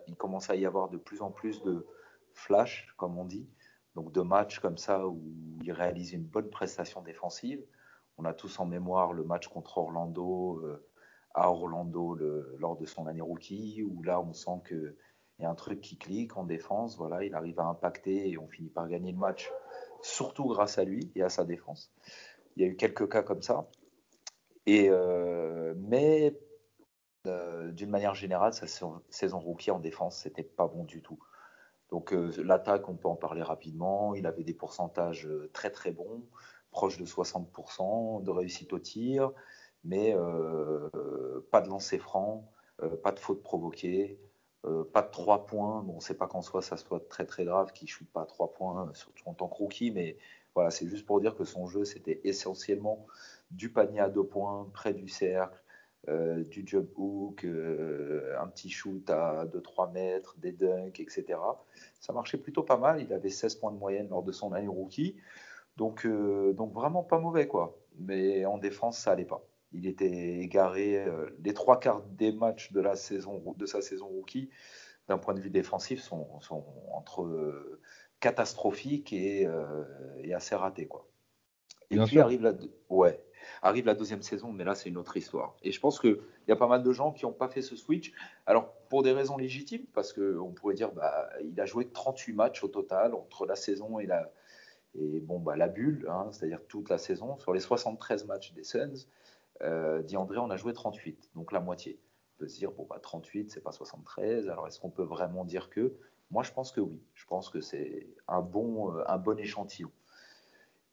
Il, commençait à y avoir de plus en plus de flash, comme on dit donc de matchs comme ça où il réalise une bonne prestation défensive. On a tous en mémoire le match contre Orlando, euh, à Orlando lors de son année rookie, où là on sent qu'il y a un truc qui clique en défense. Voilà, il arrive à impacter et on finit par gagner le match, surtout grâce à lui et à sa défense. Il y a eu quelques cas comme ça. Et, euh, mais euh, d'une manière générale, sa saison rookie en défense, c'était pas bon du tout. Donc euh, l'attaque, on peut en parler rapidement. Il avait des pourcentages très très bons, proches de 60% de réussite au tir, mais pas de lancer franc, pas de faute provoquée, pas de 3 points. Bon, c'est pas qu'en soi ça soit très très grave qu'il shoot pas 3 points, surtout en tant que rookie, mais voilà, c'est juste pour dire que son jeu c'était essentiellement du panier à deux points, près du cercle, euh, du jump hook, euh, un petit shoot à 2-3 mètres, des dunks, etc. Ça marchait plutôt pas mal. Il avait 16 points de moyenne lors de son année rookie. Donc, euh, donc vraiment pas mauvais, quoi. Mais en défense, ça allait pas. Il était égaré. les trois quarts des matchs de, la saison, de sa saison rookie, d'un point de vue défensif, sont, entre catastrophiques et, et, assez ratés, quoi. Et puis arrive la, ouais, Arrive la deuxième saison, mais là, c'est une autre histoire. Et je pense qu'il y a pas mal de gens qui n'ont pas fait ce switch. Alors, pour des raisons légitimes, parce qu'on pourrait dire bah, il a joué 38 matchs au total entre la saison et la, et bon, bah, la bulle, hein, c'est-à-dire toute la saison. Sur les 73 matchs des Suns, euh, dit André, on a joué 38, donc la moitié. On peut se dire, bon, bah, 38, c'est pas 73. Alors, est-ce qu'on peut vraiment dire que? Moi, je pense que oui. Je pense que c'est un bon, euh, un bon échantillon.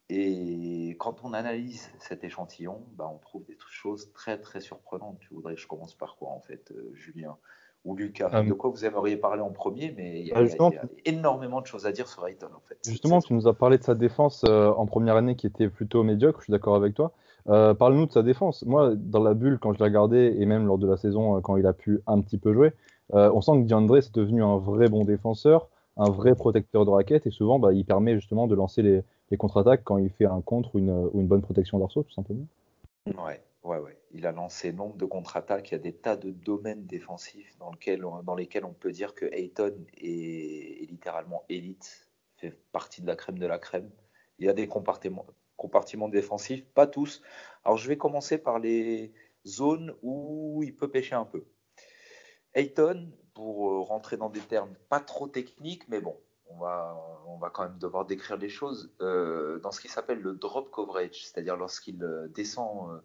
Et quand on analyse cet échantillon, bah, on trouve des choses très très surprenantes. Tu voudrais que je commence par quoi en fait, euh, Julien ou Lucas? De quoi vous aimeriez parler en premier Mais il y, a, bah, énormément de choses à dire sur Ayton en fait. Justement, tu nous as parlé de sa défense euh, en première année qui était plutôt médiocre, je suis d'accord avec toi. Parle-nous de sa défense. Moi, dans la bulle, quand je l'ai regardé, et même lors de la saison, quand il a pu un petit peu jouer, on sent que DeAndre est devenu un vrai bon défenseur, un vrai protecteur de raquettes, et souvent, bah, il permet justement de lancer les, contre-attaques quand il fait un contre ou une, bonne protection d'arceau, tout simplement. Ouais, ouais, ouais. Il a lancé nombre de contre-attaques. Il y a des tas de domaines défensifs dans, lequel, lesquels on peut dire que Ayton est, littéralement élite, fait partie de la crème de la crème. Il y a des compartiments, compartiments défensifs, pas tous. Alors je vais commencer par les zones où il peut pêcher un peu. Ayton, pour rentrer dans des termes pas trop techniques, mais bon, on va, quand même devoir décrire les choses euh, dans ce qui s'appelle le drop coverage, c'est-à-dire lorsqu'il euh, descend, euh,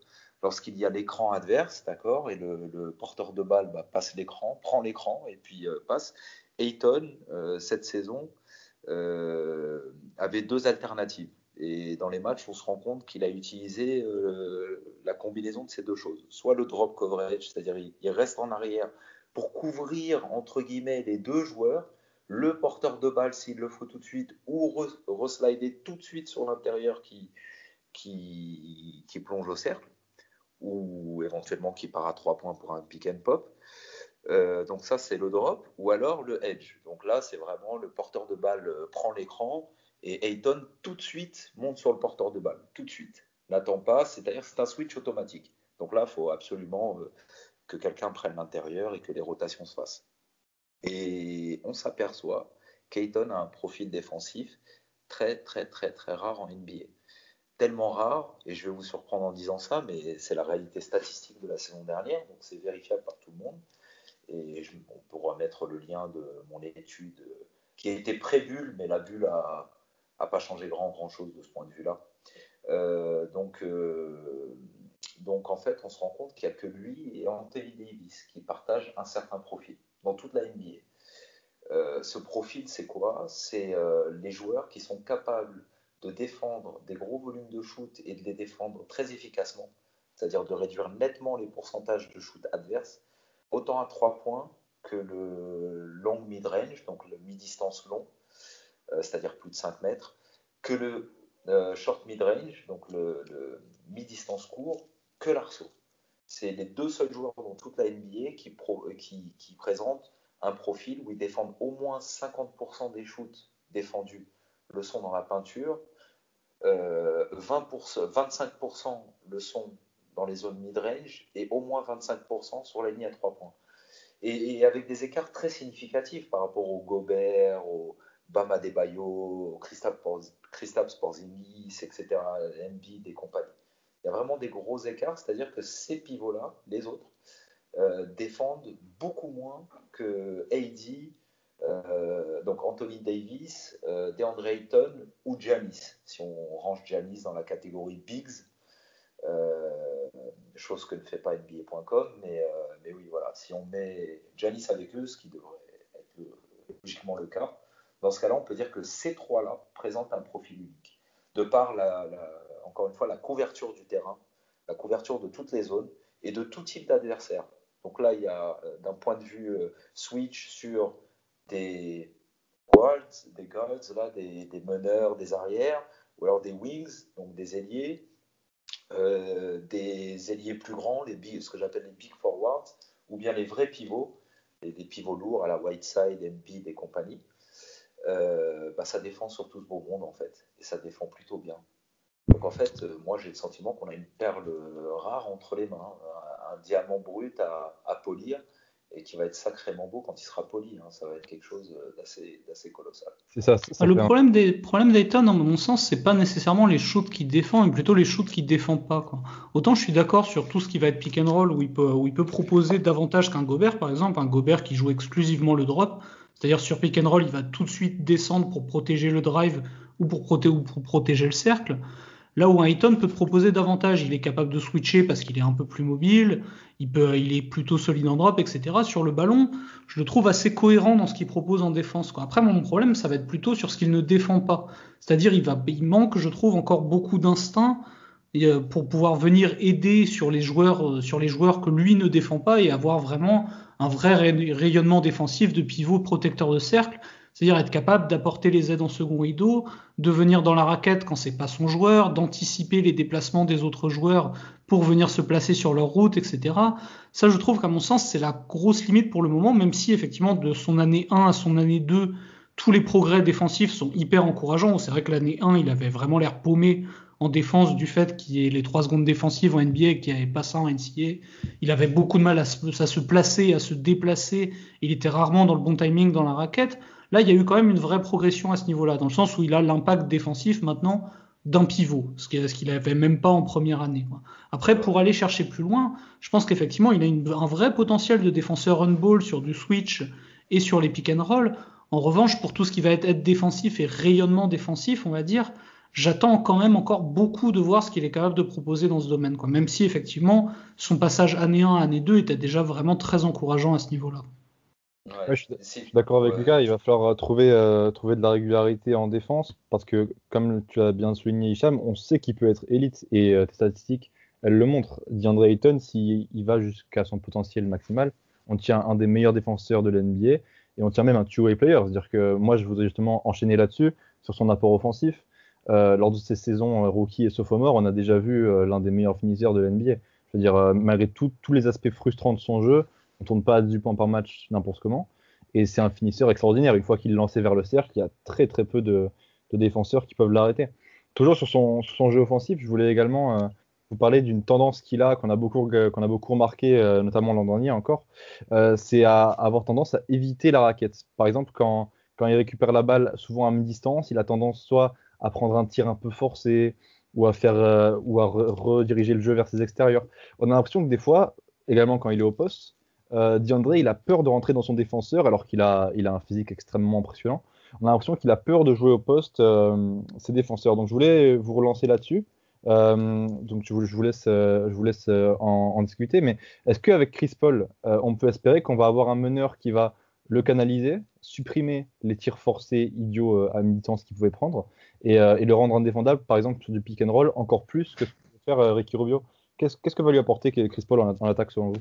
lorsqu'il y a l'écran adverse, d'accord, et le, porteur de balle bah, passe l'écran, prend l'écran et puis passe. Ayton, cette saison, avait deux alternatives. Et dans les matchs, on se rend compte qu'il a utilisé euh, la combinaison de ces deux choses. Soit le drop coverage, c'est-à-dire il, reste en arrière pour couvrir, entre guillemets, les deux joueurs, le porteur de balle s'il le faut tout de suite, ou reslider tout de suite sur l'intérieur qui, qui, qui, plonge au cercle, ou éventuellement qui part à trois points pour un pick and pop. Euh, donc ça, c'est le drop, ou alors le edge. Donc là, c'est vraiment le porteur de balle euh, prend l'écran, et Ayton tout de suite monte sur le porteur de balle, tout de suite. N'attend pas, c'est-à-dire c'est un switch automatique. Donc là, il faut absolument euh, que quelqu'un prenne l'intérieur et que les rotations se fassent. Et on s'aperçoit qu'Ayton a un profil défensif très très très très rare en NBA. Tellement rare, et je vais vous surprendre en disant ça, mais c'est la réalité statistique de la saison dernière, donc c'est vérifiable par tout le monde. Et on peut remettre le lien de mon étude euh, qui a été pré-bulle, mais la bulle a, pas changé grand, grand chose de ce point de vue-là. Euh, donc, euh, donc, en fait, on se rend compte qu'il n'y a que lui et Anthony Davis qui partagent un certain profil dans toute la NBA. Euh, ce profil, c'est quoi? C'est les joueurs qui sont capables de défendre des gros volumes de shoot et de les défendre très efficacement, c'est-à-dire de réduire nettement les pourcentages de shoot adverses, autant à trois points que le long mid-range, donc le mi-distance long, c'est-à-dire plus de 5 mètres, que le euh, short mid-range, donc le, mi-distance court, que l'arceau. C'est les deux seuls joueurs dans toute la NBA qui, qui, présentent un profil où ils défendent au moins 50% des shoots défendus le sont dans la peinture, 20%, euh, 25% le sont dans les zones mid-range et au moins 25% sur la ligne à 3 points. Et, et, avec des écarts très significatifs par rapport au Gobert, au, Bama Debayo, Christophe Sporzingis, etc., Embiid et compagnie. Il y a vraiment des gros écarts, c'est-à-dire que ces pivots-là, les autres, euh, défendent beaucoup moins que AD, euh, donc Anthony Davis, euh, DeAndre Ayton ou Janis, si on range Janis dans la catégorie Bigs, chose que ne fait pas NBA.com, mais, mais oui, voilà, si on met Janis avec eux, ce qui devrait être logiquement le cas, dans ce cas-là, on peut dire que ces trois-là présentent un profil unique. De par, encore une fois, la couverture du terrain, la couverture de toutes les zones et de tout type d'adversaire. Donc là, il y a euh, d'un point de vue euh, switch sur des guards, des guards, là, des, meneurs, des arrières, ou alors des wings, donc des ailiers, euh, des ailiers plus grands, les ce que j'appelle les big forwards, ou bien les vrais pivots, des pivots lourds à la Whiteside, MB et compagnie. Euh, bah, ça défend sur tout ce beau monde en fait, et ça défend plutôt bien. Donc en fait, euh, moi j'ai le sentiment qu'on a une perle rare entre les mains, un, diamant brut à, polir, et qui va être sacrément beau quand il sera poli. Hein. Ça va être quelque chose d'assez colossal. C'est ça. le problème des problèmes d'Ayton, dans mon sens, c'est pas nécessairement les shoots qui défend, mais plutôt les shoots qui défend pas. Quoi. Autant je suis d'accord sur tout ce qui va être pick and roll, où il peut, où il peut proposer davantage qu'un Gobert, par exemple, un Gobert qui joue exclusivement le drop c'est-à-dire sur pick and roll, il va tout de suite descendre pour protéger le drive ou pour, protéger le cercle. Là où un Eaton peut proposer davantage, il est capable de switcher parce qu'il est un peu plus mobile, il, est plutôt solide en drop, etc. Sur le ballon, je le trouve assez cohérent dans ce qu'il propose en défense. Après, mon problème, ça va être plutôt sur ce qu'il ne défend pas. C'est-à-dire, il, manque, je trouve, encore beaucoup d'instinct euh, pour pouvoir venir aider euh, sur les joueurs que lui ne défend pas et avoir vraiment un vrai rayonnement défensif de pivot protecteur de cercle, c'est-à-dire être capable d'apporter les aides en second rideau, de venir dans la raquette quand c'est pas son joueur, d'anticiper les déplacements des autres joueurs pour venir se placer sur leur route, etc. Ça, je trouve qu'à mon sens, c'est la grosse limite pour le moment, même si effectivement de son année 1 à son année 2, tous les progrès défensifs sont hyper encourageants. C'est vrai que l'année 1, il avait vraiment l'air paumé en défense du fait qu'il y ait les trois secondes défensives en NBA n'y avait pas ça en NCAA. Il avait beaucoup de mal à se, placer, à se déplacer. Il était rarement dans le bon timing dans la raquette. Là, il y a eu quand même une vraie progression à ce niveau-là, dans le sens où il a l'impact défensif maintenant d'un pivot, ce qu'il n'avait même pas en première année. Après, pour aller chercher plus loin, je pense qu'effectivement, il a un vrai potentiel de défenseur on-ball sur du switch et sur les pick and roll. En revanche, pour tout ce qui va être défensif et rayonnement défensif, on va dire, j'attends quand même encore beaucoup de voir ce qu'il est capable de proposer dans ce domaine, quoi. Même si effectivement son passage année 1 année 2 était déjà vraiment très encourageant à ce niveau-là. je suis d'accord avec Lucas, il va falloir trouver, trouver de la régularité en défense parce que, comme tu as bien souligné, Hicham, on sait qu'il peut être élite et tes statistiques, elles le montrent. DeAndre Ayton, s'il va jusqu'à son potentiel maximal, on tient un des meilleurs défenseurs de l'NBA et on tient même un two-way player. C'est-à-dire que moi, je voudrais justement enchaîner là-dessus, sur son apport offensif. Euh, lors de ces saisons euh, rookie et sophomore, on a déjà vu euh, l'un des meilleurs finisseurs de l'NBA. Je veux dire, malgré tous les aspects frustrants de son jeu, on tourne pas à 10 points par match n'importe comment. Et c'est un finisseur extraordinaire. Une fois qu'il est lancé vers le cercle, il y a très très peu de, défenseurs qui peuvent l'arrêter. Toujours sur son, jeu offensif, je voulais également vous parler d'une tendance qu'il a, qu'on a beaucoup, remarqué, notamment l'an dernier encore. c'est avoir tendance à éviter la raquette. Par exemple, quand il récupère la balle souvent à mi-distance, il a tendance soit à prendre un tir un peu forcé ou à faire euh, ou à rediriger le jeu vers ses extérieurs. On a l'impression que des fois, également quand il est au poste, euh, il a peur de rentrer dans son défenseur alors qu'il a, il a un physique extrêmement impressionnant. On a l'impression qu'il a peur de jouer au poste euh, ses défenseurs. Donc je voulais vous relancer là-dessus. Euh, donc je vous, laisse, je vous laisse en, en discuter. Mais est-ce qu'avec Chris Paul, on peut espérer qu'on va avoir un meneur qui va le canaliser, supprimer les tirs forcés idiots à mi-distance qu'il pouvait prendre euh, et, le rendre indéfendable, par exemple, sur du pick and roll, encore plus que ce que peut faire euh, Ricky Rubio. Qu'est-ce, que va lui apporter Chris Paul en, attaque selon vous?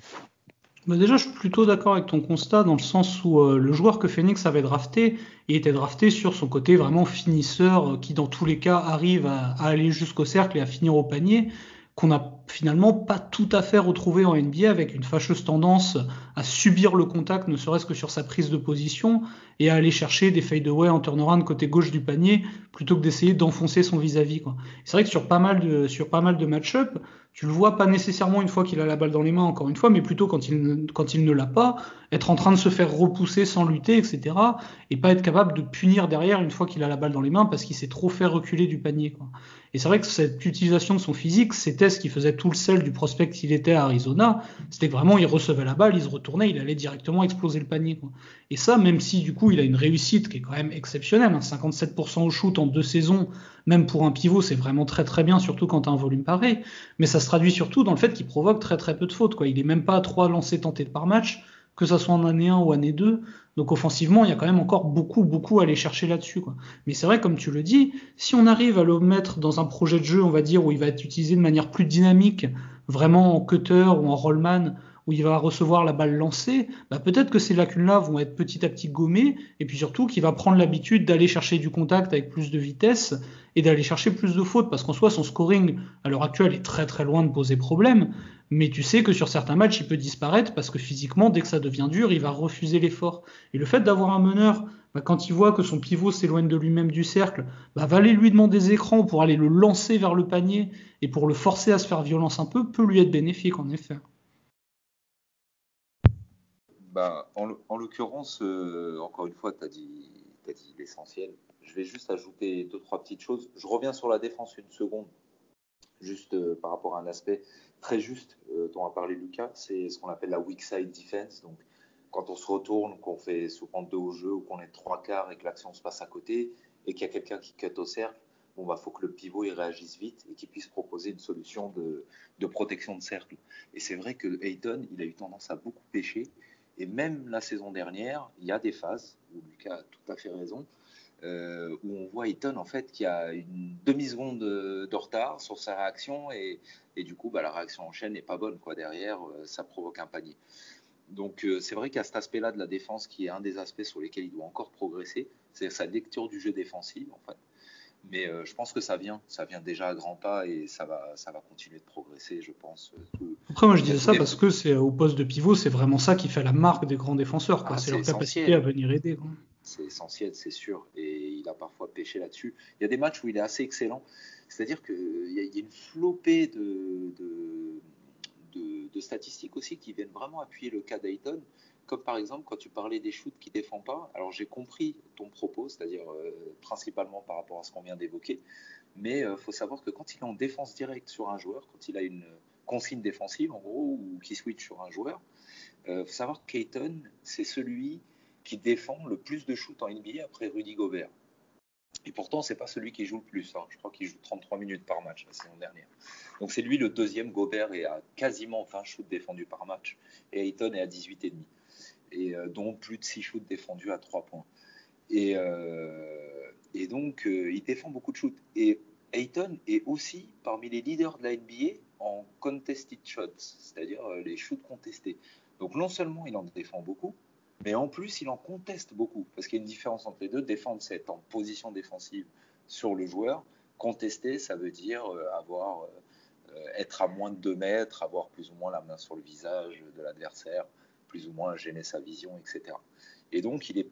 Bah déjà, je suis plutôt d'accord avec ton constat dans le sens où euh, le joueur que Phoenix avait drafté, il était drafté sur son côté vraiment finisseur, qui dans tous les cas arrive à aller jusqu'au cercle et à finir au panier qu'on n'a finalement pas tout à fait retrouvé en NBA avec une fâcheuse tendance à subir le contact, ne serait-ce que sur sa prise de position, et à aller chercher des fadeaway en turnaround côté gauche du panier, plutôt que d'essayer d'enfoncer son vis-à-vis. C'est vrai que sur pas mal de, match-up, tu le vois pas nécessairement une fois qu'il a la balle dans les mains, encore une fois, mais plutôt quand il, ne, l'a pas, être en train de se faire repousser sans lutter, etc. Et pas être capable de punir derrière une fois qu'il a la balle dans les mains parce qu'il s'est trop fait reculer du panier. Et c'est vrai que cette utilisation de son physique, c'était ce qui faisait tout le sel du prospect qu'il était à Arizona. C'était vraiment, il recevait la balle, il se retournait, il allait directement exploser le panier. Et ça, même si du coup, il a une réussite qui est quand même exceptionnelle, hein, 57% au shoot en deux saisons, même pour un pivot, c'est vraiment très très bien, surtout quand as un volume pareil. Mais ça se traduit surtout dans le fait qu'il provoque très très peu de fautes. Quoi. Il est même pas à trois lancers tentés par match, que ça soit en année 1 ou année 2. Donc offensivement, il y a quand même encore beaucoup, beaucoup à aller chercher là-dessus. Mais c'est vrai, comme tu le dis, si on arrive à le mettre dans un projet de jeu, on va dire, où il va être utilisé de manière plus dynamique, vraiment en cutter ou en rollman, où il va recevoir la balle lancée, bah peut-être que ces lacunes-là vont être petit à petit gommées, et puis surtout qu'il va prendre l'habitude d'aller chercher du contact avec plus de vitesse et d'aller chercher plus de fautes, parce qu'en soi, son scoring à l'heure actuelle est très très loin de poser problème, mais tu sais que sur certains matchs, il peut disparaître parce que physiquement, dès que ça devient dur, il va refuser l'effort. Et le fait d'avoir un meneur, bah, quand il voit que son pivot s'éloigne de lui-même du cercle, bah, va aller lui demander des écrans pour aller le lancer vers le panier et pour le forcer à se faire violence un peu, peut lui être bénéfique en effet. Bah, en, l'occurrence, euh, encore une fois, tu as dit, dit l'essentiel. Je vais juste ajouter deux, trois petites choses. Je reviens sur la défense une seconde, juste euh, par rapport à un aspect très juste euh, dont a parlé Lucas, c'est ce qu'on appelle la weak side defense. Donc, quand on se retourne, qu'on fait souvent deux au jeu ou qu'on est trois quarts et que l'action se passe à côté et qu'il y a quelqu'un qui cut au cercle, bon, bah, faut que le pivot il réagisse vite et qu'il puisse proposer une solution de, de protection de cercle. Et c'est vrai que Ayton, il a eu tendance à beaucoup pêcher. Et même la saison dernière, il y a des phases où Lucas a tout à fait raison, euh, où on voit Eton en fait qui a une demi-seconde de retard sur sa réaction et, du coup bah, la réaction en chaîne n'est pas bonne quoi. Derrière euh, ça provoque un panier. Donc euh, c'est vrai qu'à cet aspect-là de la défense qui est un des aspects sur lesquels il doit encore progresser c'est sa lecture du jeu défensif en fait. Mais je pense que ça vient, ça vient déjà à grands pas et ça va, ça va continuer de progresser, je pense. Après, moi je disais ça parce que c'est au poste de pivot, c'est vraiment ça qui fait la marque des grands défenseurs, ah, c'est leur capacité à venir aider. Quoi c'est essentiel, c'est sûr. Et il a parfois pêché là-dessus. Il y a des matchs où il est assez excellent. C'est-à-dire qu'il y, a une flopée de, statistiques aussi qui viennent vraiment appuyer le cas d'Ayton. Comme par exemple, quand tu parlais des shoots qui ne défendent pas. Alors j'ai compris ton propos, c'est-à-dire euh, principalement par rapport à ce qu'on vient d'évoquer. Mais il euh, faut savoir que quand il est en défense directe sur un joueur, quand il a une consigne défensive en gros, ou qui switch sur un joueur, il euh, faut savoir que Ayton, c'est celui qui défend le plus de shoot en NBA après Rudy Gobert. Et pourtant, c'est pas celui qui joue le plus. Hein. Je crois qu'il joue 33 minutes par match la saison dernière. Donc c'est lui le deuxième. Gobert est à quasiment 20 shoots défendus par match. Et Ayton est à 18,5. et dont plus de 6 shoots défendus à 3 points. Et, et donc, il défend beaucoup de shoots. Et Ayton est aussi parmi les leaders de la NBA en contested shots, c'est-à-dire les shoots contestés. Donc non seulement il en défend beaucoup, mais en plus il en conteste beaucoup, parce qu'il y a une différence entre les deux. Défendre, c'est être en position défensive sur le joueur. Contester, ça veut dire avoir euh, être à moins de 2 mètres, avoir plus ou moins la main sur le visage de l'adversaire, plus ou moins gêner sa vision, etc. Et donc, il est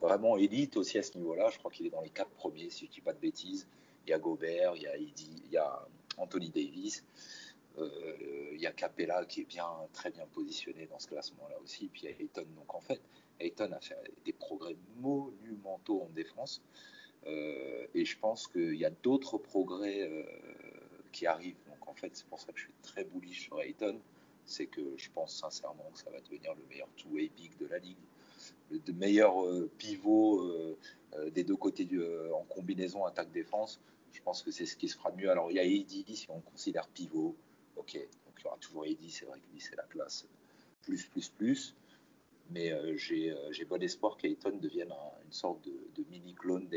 vraiment élite aussi à ce niveau-là. Je crois qu'il est dans les quatre premiers, si je ne dis pas de bêtises. Il y a Gobert, il y a, il y a Anthony Davis, euh, il y a Capella qui est bien, très bien positionné dans ce classement-là aussi. Puis il y a Ayton. Donc en fait, Ayton a fait des progrès monumentaux en défense. Euh, et je pense qu'il y a d'autres progrès qui arrivent en fait, c'est pour ça que je suis très bullish sur Ayton. C'est que je pense sincèrement que ça va devenir le meilleur two-way big de la ligue, le meilleur euh, pivot euh, euh, des deux côtés en combinaison attaque-défense. Je pense que c'est ce qui se fera de mieux. Alors, il y a Eddie, si on considère pivot. Ok, donc il y aura toujours Eddie, c'est vrai que lui, c'est la classe plus, plus, plus. Mais j'ai bon espoir qu'Ayton devienne une sorte de, mini-clone.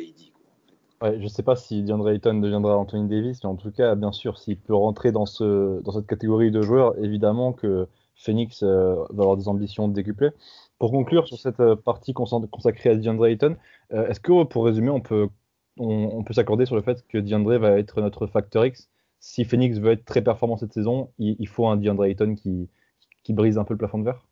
Ouais, je ne sais pas si DeAndre Ayton deviendra Anthony Davis, mais en tout cas, bien sûr, s'il peut rentrer dans, ce, dans cette catégorie de joueurs, évidemment que Phoenix euh, va avoir des ambitions de décupler. Pour conclure sur cette euh, partie consacrée à DeAndre Ayton, euh, est-ce que, pour résumer, on peut, on, peut s'accorder sur le fait que DeAndre va être notre facteur X Si Phoenix veut être très performant cette saison, il, faut un DeAndre Ayton qui, brise un peu le plafond de verre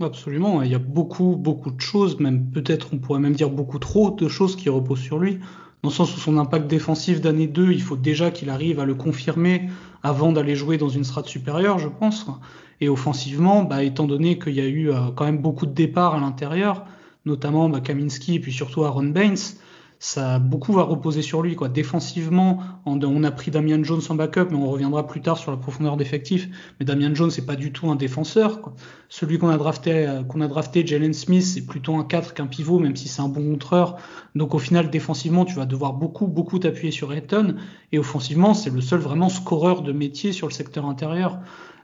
Absolument, il y a beaucoup, beaucoup de choses, même peut-être on pourrait même dire beaucoup trop de choses qui reposent sur lui dans le sens où son impact défensif d'année 2, il faut déjà qu'il arrive à le confirmer avant d'aller jouer dans une strate supérieure, je pense. Et offensivement, bah, étant donné qu'il y a eu euh, quand même beaucoup de départs à l'intérieur, notamment bah, Kaminski et puis surtout Aaron Baines, ça beaucoup va reposer sur lui. Quoi. Défensivement, on, a pris Damian Jones en backup, mais on reviendra plus tard sur la profondeur d'effectif. Mais Damian Jones, c'est pas du tout un défenseur. Quoi. Celui qu'on a drafté, euh, qu'on a drafté, Jalen Smith, c'est plutôt un 4 qu'un pivot, même si c'est un bon contreur. Donc au final, défensivement, tu vas devoir beaucoup, beaucoup t'appuyer sur Ayton. Et offensivement, c'est le seul vraiment scoreur de métier sur le secteur intérieur.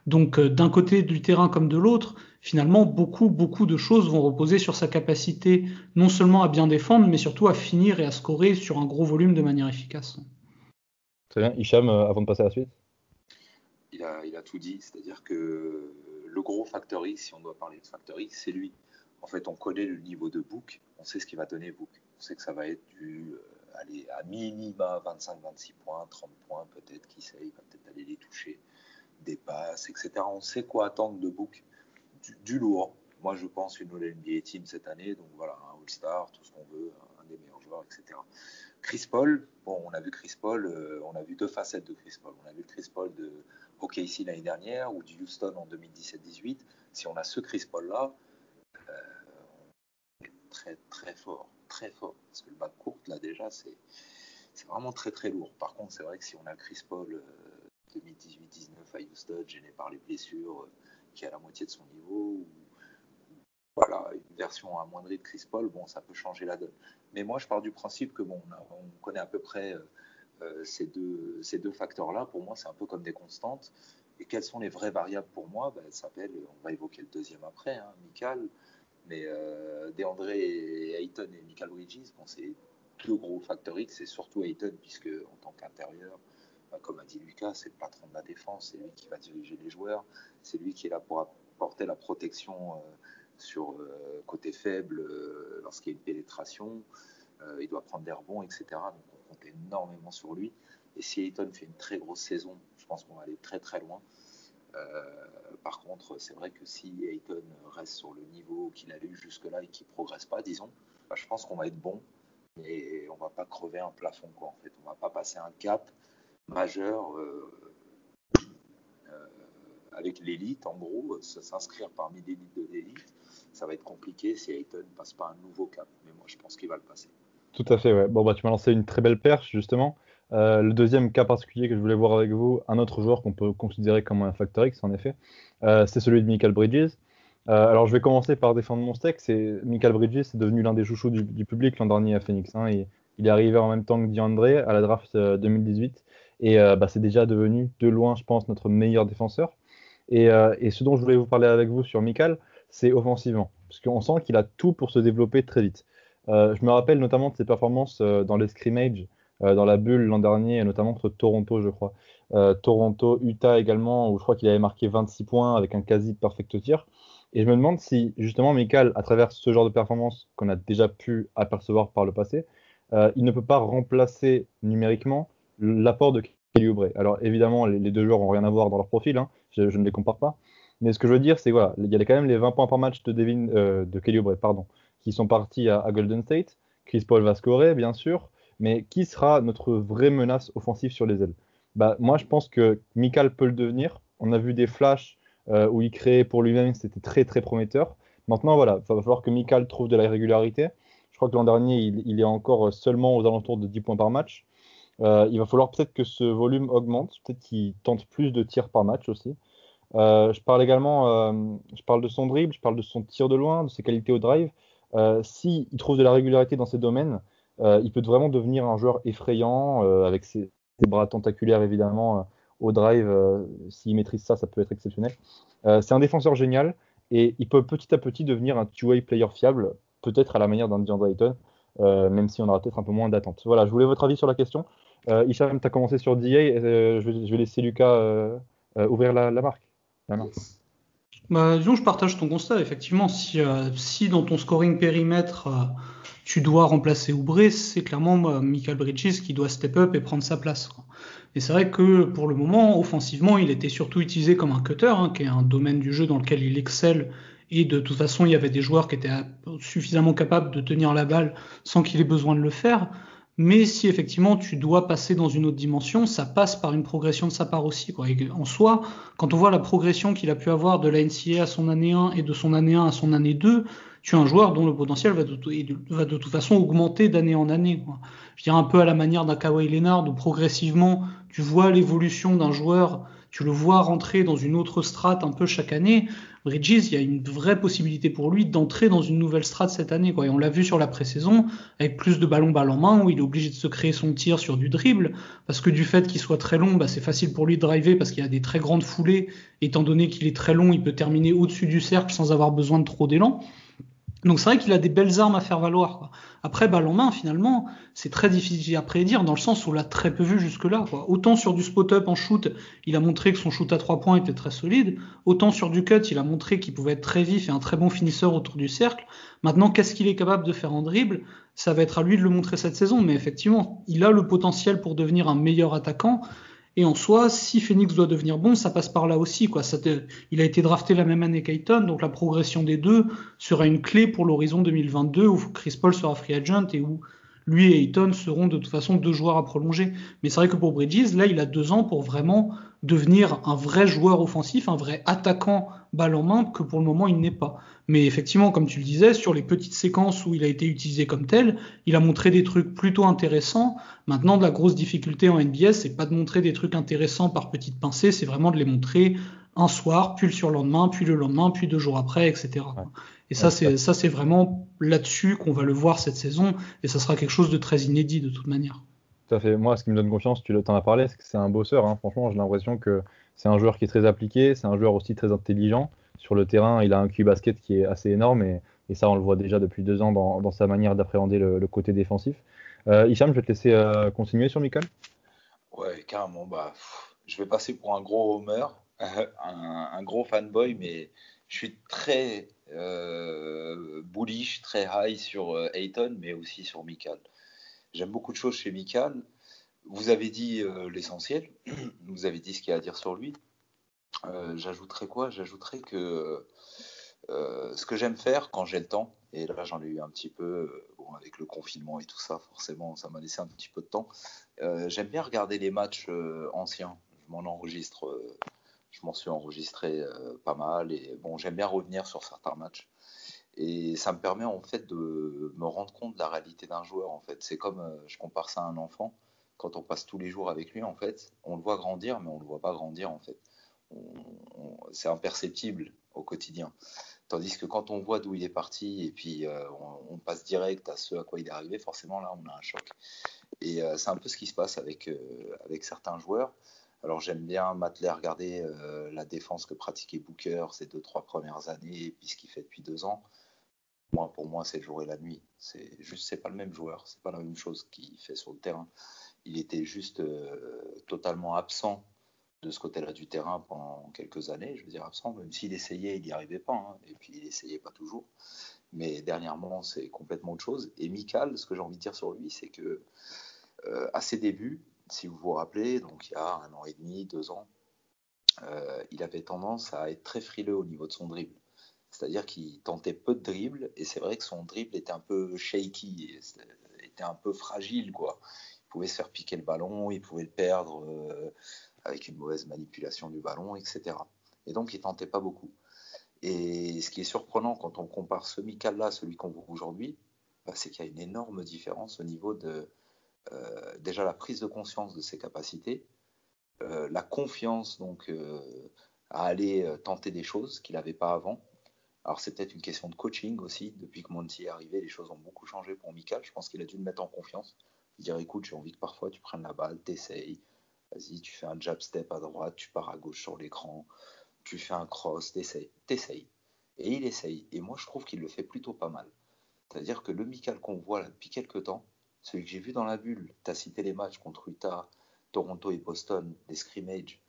Donc euh, d'un côté du terrain comme de l'autre, finalement, beaucoup, beaucoup de choses vont reposer sur sa capacité non seulement à bien défendre, mais surtout à finir et à scorer sur un gros volume de manière efficace. Très bien. Hicham, euh, avant de passer à la suite il a, il a tout dit, c'est-à-dire que le gros facteur X, si on doit parler de facteur X, c'est lui. En fait, on connaît le niveau de Book, on sait ce qu'il va donner Book. On sait que ça va être du, euh, aller à minima 25-26 points, 30 points peut-être, qui sait, il va peut-être aller les toucher, des passes, etc. On sait quoi attendre de Book du, lourd. Moi, je pense une All-NBA Team cette année, donc voilà, un All-Star, tout ce qu'on veut, un des meilleurs joueurs, etc. Chris Paul, bon, on a vu Chris Paul, euh, on a vu deux facettes de Chris Paul. On a vu le Chris Paul de OKC l'année dernière ou du Houston en 2017-18. Si on a ce Chris Paul-là, euh, on est très très fort, très fort. Parce que le bac court, là déjà, c'est vraiment très très lourd. Par contre, c'est vrai que si on a Chris Paul 2018-19 euh, à Houston, gêné par les blessures, qui est à la moitié de son niveau, ou, voilà, une version amoindrie de Chris Paul, bon, ça peut changer la donne. Mais moi, je pars du principe que bon, on, connaît à peu près euh, euh, ces deux, ces deux facteurs-là. Pour moi, c'est un peu comme des constantes. Et quelles sont les vraies variables pour moi? Ben, s'appelle, on va évoquer le deuxième après, hein, Michael, mais euh, DeAndre Ayton et Michael Bridges, bon, c'est deux gros facteurs X, c'est surtout Ayton, puisque en tant qu'intérieur, comme a dit Lucas, c'est le patron de la défense, c'est lui qui va diriger les joueurs, c'est lui qui est là pour apporter la protection euh, sur euh, côté faible euh, lorsqu'il y a une pénétration. il doit prendre des rebonds, etc. Donc on compte énormément sur lui. Et si Ayton fait une très grosse saison, je pense qu'on va aller très très loin. par contre, c'est vrai que si Ayton reste sur le niveau qu'il a eu jusque-là et qu'il ne progresse pas, disons, bah, je pense qu'on va être bon, mais on ne va pas crever un plafond. Quoi, en fait. On ne va pas passer un cap majeur euh, euh, avec l'élite, en gros, s'inscrire parmi l'élite de l'élite, ça va être compliqué si Ayton ne passe pas un nouveau cap. Mais moi, je pense qu'il va le passer. Tout à fait. Bon, bah, tu m'as lancé une très belle perche, justement. Euh, le deuxième cas particulier que je voulais voir avec vous, un autre joueur qu'on peut considérer comme un facteur X, en effet, c'est celui de Michael Bridges. alors, je vais commencer par défendre mon steak. Michael Bridges, c'est devenu l'un des chouchous du, public l'an dernier à Phoenix. Hein, il est arrivé en même temps que DeAndre à la draft 2018. Et euh, bah, c'est déjà devenu de loin, je pense, notre meilleur défenseur. Et, euh, ce dont je voulais vous parler avec vous sur Michael, c'est offensivement. parce qu'on sent qu'il a tout pour se développer très vite. je me rappelle notamment de ses performances dans les dans la bulle l'an dernier, notamment contre Toronto, je crois. Toronto, Utah également, où je crois qu'il avait marqué 26 points avec un quasi perfect tir. Et je me demande si, justement, Michael, à travers ce genre de performance qu'on a déjà pu apercevoir par le passé, euh, il ne peut pas remplacer numériquement l'apport de Kelly Oubre. Alors, évidemment, les, deux joueurs n'ont rien à voir dans leur profil, hein, je, ne les compare pas. Mais ce que je veux dire, c'est voilà, il y a quand même les 20 points par match de, Devin, euh, de Kelly Oubre, pardon, qui sont partis à, Golden State. Chris Paul va scorer, bien sûr, mais qui sera notre vraie menace offensive sur les ailes? Bah, Moi, je pense que Michael peut le devenir. On a vu des flashs euh, où il créait pour lui-même, c'était très très prometteur. Maintenant, voilà, il va falloir que Mikal trouve de la régularité. Je crois que l'an dernier, il, est encore seulement aux alentours de 10 points par match. Euh, il va falloir peut-être que ce volume augmente, peut-être qu'il tente plus de tirs par match aussi. Euh, je parle également, je parle de son dribble, je parle de son tir de loin, de ses qualités au drive. S'il trouve de la régularité dans ces domaines, il peut vraiment devenir un joueur effrayant avec ses, bras tentaculaires évidemment au drive. Euh, s'il maîtrise ça, ça peut être exceptionnel. Euh, c'est un défenseur génial et il peut petit à petit devenir un two-way player fiable, peut-être à la manière d'un DeAndre Ayton, euh, même si on aura peut-être un peu moins d'attente. Voilà, je voulais votre avis sur la question. Euh, tu as commencé sur DA, je vais, laisser Lucas ouvrir la, marque. Bah, disons, je partage ton constat. Effectivement, si, dans ton scoring périmètre, tu dois remplacer Oubré, c'est clairement Michael Bridges qui doit step up et prendre sa place. Et c'est vrai que pour le moment, offensivement, il était surtout utilisé comme un cutter, hein, qui est un domaine du jeu dans lequel il excelle. Et de toute façon, il y avait des joueurs qui étaient suffisamment capables de tenir la balle sans qu'il ait besoin de le faire. Mais si effectivement tu dois passer dans une autre dimension, ça passe par une progression de sa part aussi. En soi, quand on voit la progression qu'il a pu avoir de la NCA à son année 1 et de son année 1 à son année 2, tu as un joueur dont le potentiel va de, va de toute façon augmenter d'année en année. Quoi. Je dirais un peu à la manière d'un Kawhi Leonard où progressivement tu vois l'évolution d'un joueur, tu le vois rentrer dans une autre strate un peu chaque année. Bridges, il y a une vraie possibilité pour lui d'entrer dans une nouvelle strate cette année. Quoi. Et on l'a vu sur la pré-saison, avec plus de ballons balle en main, où il est obligé de se créer son tir sur du dribble, parce que du fait qu'il soit très long, bah, c'est facile pour lui de driver, parce qu'il a des très grandes foulées. Étant donné qu'il est très long, il peut terminer au-dessus du cercle sans avoir besoin de trop d'élan. Donc c'est vrai qu'il a des belles armes à faire valoir. Quoi. Après, balle en main, finalement, c'est très difficile à prédire dans le sens où on l'a très peu vu jusque-là. Autant sur du spot-up en shoot, il a montré que son shoot à trois points était très solide. Autant sur du cut, il a montré qu'il pouvait être très vif et un très bon finisseur autour du cercle. Maintenant, qu'est-ce qu'il est capable de faire en dribble? Ça va être à lui de le montrer cette saison. Mais effectivement, il a le potentiel pour devenir un meilleur attaquant. Et en soi, si Phoenix doit devenir bon, ça passe par là aussi. Quoi. Ça il a été drafté la même année qu'Ayton, donc la progression des deux sera une clé pour l'horizon 2022 où Chris Paul sera free agent et où lui et Ayton seront de toute façon deux joueurs à prolonger. Mais c'est vrai que pour Bridges, là, il a deux ans pour vraiment devenir un vrai joueur offensif, un vrai attaquant balle en main, que pour le moment il n'est pas. Mais effectivement, comme tu le disais, sur les petites séquences où il a été utilisé comme tel, il a montré des trucs plutôt intéressants. Maintenant, de la grosse difficulté en NBA, c'est pas de montrer des trucs intéressants par petites pincées, c'est vraiment de les montrer un soir, puis le surlendemain, puis le lendemain, puis deux jours après, etc. Et ça, c'est ça, c'est vraiment là-dessus qu'on va le voir cette saison, et ça sera quelque chose de très inédit de toute manière. Moi, ce qui me donne confiance, tu t'en as parlé, c'est que c'est un bosseur. Hein. Franchement, j'ai l'impression que c'est un joueur qui est très appliqué, c'est un joueur aussi très intelligent. Sur le terrain, il a un QI basket qui est assez énorme, et, ça, on le voit déjà depuis deux ans dans, sa manière d'appréhender le, côté défensif. Euh, Hicham, je vais te laisser euh, continuer sur Michael. Ouais, carrément. Bah, je vais passer pour un gros homer, un, gros fanboy, mais je suis très euh, bullish, très high sur euh, Ayton, mais aussi sur Mikal. J'aime beaucoup de choses chez Mikal. Vous avez dit euh, l'essentiel, vous avez dit ce qu'il y a à dire sur lui. J'ajouterais quoi? J'ajouterais que ce que j'aime faire quand j'ai le temps, et là j'en ai eu un petit peu, bon, avec le confinement et tout ça, forcément ça m'a laissé un petit peu de temps. j'aime bien regarder les matchs anciens. Je m'en enregistre je m'en suis enregistré euh, pas mal et bon, j'aime bien revenir sur certains matchs. Et ça me permet en fait de me rendre compte de la réalité d'un joueur. En fait, c'est comme euh, je compare ça à un enfant. Quand on passe tous les jours avec lui, en fait, on le voit grandir, mais on le voit pas grandir en fait. c'est imperceptible au quotidien. Tandis que quand on voit d'où il est parti et puis euh, on, passe direct à ce à quoi il est arrivé, forcément là on a un choc. Et c'est un peu ce qui se passe avec, avec certains joueurs. Alors j'aime bien m'atteler à regarder euh, la défense que pratiquait Booker ces deux, trois premières années, et puis ce qu'il fait depuis deux ans. Pour moi, c'est le jour et la nuit. C'est juste, c'est pas le même joueur, c'est pas la même chose qu'il fait sur le terrain. Il était juste euh, totalement absent de ce côté-là du terrain pendant quelques années, je veux dire absent, même s'il essayait, il n'y arrivait pas, hein. et puis il essayait pas toujours. Mais dernièrement, c'est complètement autre chose. Et Mikal, ce que j'ai envie de dire sur lui, c'est que euh, à ses débuts, si vous vous rappelez, donc il y a un an et demi, deux ans, euh, il avait tendance à être très frileux au niveau de son dribble. C'est-à-dire qu'il tentait peu de dribble, et c'est vrai que son dribble était un peu shaky, était un peu fragile, quoi. Il pouvait se faire piquer le ballon, il pouvait le perdre euh, avec une mauvaise manipulation du ballon, etc. Et donc il tentait pas beaucoup. Et ce qui est surprenant quand on compare ce Mikal-là à celui qu'on voit aujourd'hui, bah, c'est qu'il y a une énorme différence au niveau de euh, déjà la prise de conscience de ses capacités, euh, la confiance donc à aller tenter des choses qu'il n'avait pas avant. Alors c'est peut-être une question de coaching aussi. Depuis que Monty est arrivé, les choses ont beaucoup changé pour Mikal. Je pense qu'il a dû le mettre en confiance. Dire écoute, j'ai envie que parfois tu prennes la balle, t'essayes. Vas-y, tu fais un jab step à droite, tu pars à gauche sur l'écran, tu fais un cross, t'essayes, t'essayes. Et il essaye. Et moi, je trouve qu'il le fait plutôt pas mal. C'est-à-dire que le Mikal qu'on voit là depuis quelques temps, celui que j'ai vu dans la bulle, tu as cité les matchs contre Utah, Toronto et Boston, les scrimmages.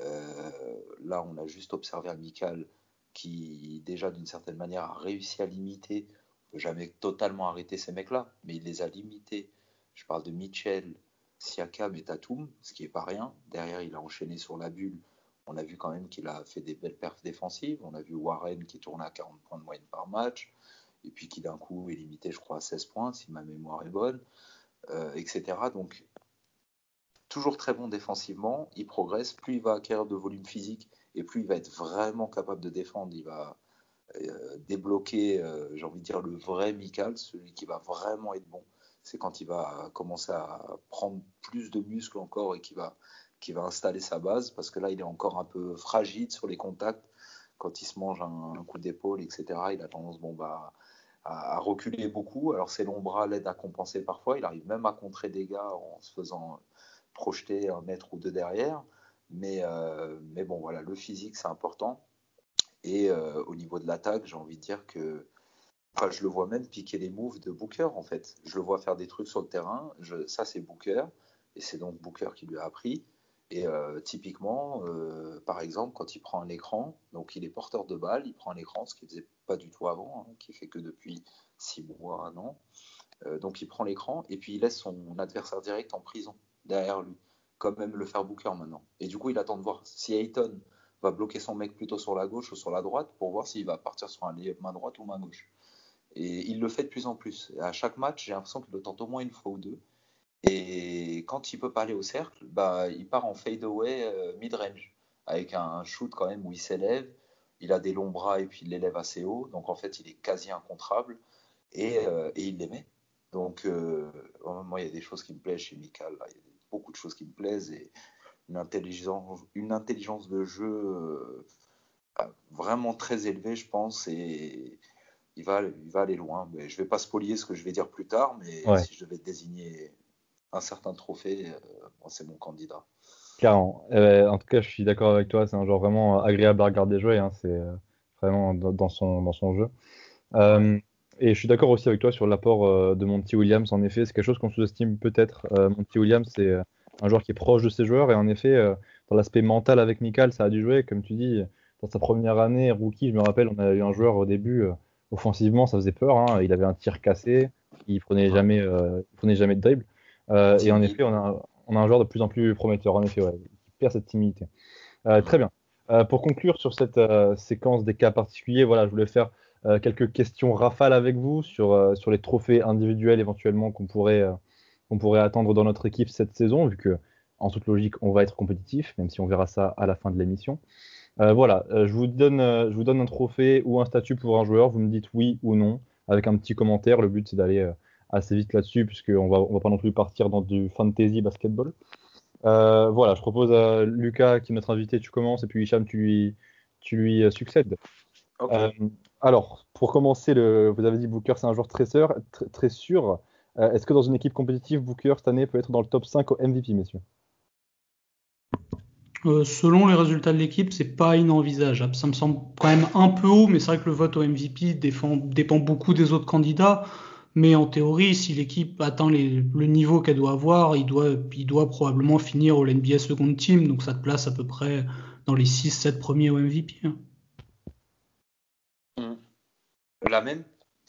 Euh, là, on a juste observé un Mikal qui, déjà d'une certaine manière, a réussi à limiter. On peut jamais totalement arrêter ces mecs-là, mais il les a limités. Je parle de Mitchell, Siakam et Tatum, ce qui est pas rien. Derrière, il a enchaîné sur la bulle. On a vu quand même qu'il a fait des belles perfs défensives. On a vu Warren qui tourne à 40 points de moyenne par match et puis qui d'un coup est limité, je crois, à 16 points, si ma mémoire est bonne, euh, etc. Donc, toujours très bon défensivement, il progresse, plus il va acquérir de volume physique, et plus il va être vraiment capable de défendre, il va euh, débloquer, euh, j'ai envie de dire, le vrai Mikal, celui qui va vraiment être bon. C'est quand il va commencer à prendre plus de muscles encore et qui va, qui va installer sa base, parce que là, il est encore un peu fragile sur les contacts. Quand il se mange un, coup d'épaule, etc., il a tendance bon, bah, à, reculer beaucoup. Alors ses longs bras l'aident à compenser parfois. Il arrive même à contrer des gars en se faisant projeter un mètre ou deux derrière. Mais, euh, mais bon, voilà, le physique, c'est important. Et euh, au niveau de l'attaque, j'ai envie de dire que je le vois même piquer les moves de Booker, en fait. Je le vois faire des trucs sur le terrain. Ça, c'est Booker. Et c'est donc Booker qui lui a appris. Et euh, typiquement, par exemple, quand il prend un écran, donc il est porteur de balle, il prend un écran, ce qu'il faisait pas du tout avant, hein, qui fait que depuis six mois, un an. Donc il prend l'écran et puis il laisse son adversaire direct en prison derrière lui, comme même le faire Booker maintenant. Et du coup, il attend de voir si Ayton va bloquer son mec plutôt sur la gauche ou sur la droite pour voir s'il va partir sur un main droite ou main gauche. Et il le fait de plus en plus. Et à chaque match, j'ai l'impression qu'il le tente au moins une fois ou deux. Et quand il peut pas aller au cercle, bah, il part en fade away euh, mid-range, avec un shoot quand même où il s'élève, il a des longs bras et puis il l'élève assez haut, donc en fait il est quasi incontrable et, euh, il les met. Donc euh, moi il y a des choses qui me plaisent chez Mikal, beaucoup de choses qui me plaisent et une intelligence, une intelligence de jeu vraiment très élevée je pense et il va, il va aller loin. Mais je vais pas spolier ce que je vais dire plus tard, mais si je devais désigner un certain trophée, euh, c'est mon candidat. Clairement. Euh, en tout cas, je suis d'accord avec toi. C'est un joueur vraiment agréable à regarder jouer. Hein. C'est euh, vraiment dans son, dans son jeu. Et je suis d'accord aussi avec toi sur l'apport de Monty Williams. En effet, c'est quelque chose qu'on sous-estime peut-être. Monty Williams, c'est un joueur qui est proche de ses joueurs. Et en effet, dans l'aspect mental avec Mikal, ça a dû jouer. Comme tu dis, dans sa première année, rookie, je me rappelle, on a eu un joueur au début, offensivement, ça faisait peur. Hein. Il avait un tir cassé. Il prenait jamais, il prenait jamais de dribble. Euh, et en effet, on a, on a, un joueur de plus en plus prometteur, en effet, qui perd cette timidité. Euh, très bien. Euh, pour conclure sur cette séquence des cas particuliers, voilà, je voulais faire quelques questions rafales avec vous sur, sur les trophées individuels éventuellement qu'on pourrait, qu'on pourrait attendre dans notre équipe cette saison, vu que en toute logique, on va être compétitif, même si on verra ça à la fin de l'émission. voilà, je, vous donne, je vous donne un trophée ou un statut pour un joueur, vous me dites oui ou non, avec un petit commentaire. Le but, c'est d'aller assez vite là-dessus, puisqu'on va, on va pas non plus partir dans du fantasy basketball. Euh, voilà, je propose à Lucas, qui est notre invité, tu commences, et puis Hicham, tu lui, tu lui euh, succèdes. Euh, alors, pour commencer, vous avez dit Booker, c'est un joueur très sûr. Sûr. Est-ce que dans une équipe compétitive, Booker, cette année, peut être dans le top 5 au MVP, messieurs? Euh, selon les résultats de l'équipe, c'est pas inenvisageable. Ça me semble quand même un peu haut, mais c'est vrai que le vote au MVP dépend beaucoup des autres candidats. Mais en théorie, si l'équipe atteint le niveau qu'elle doit avoir, il doit, il doit probablement finir au NBA Second Team. Donc ça te place à peu près dans les 6-7 premiers au MVP. Hein. La même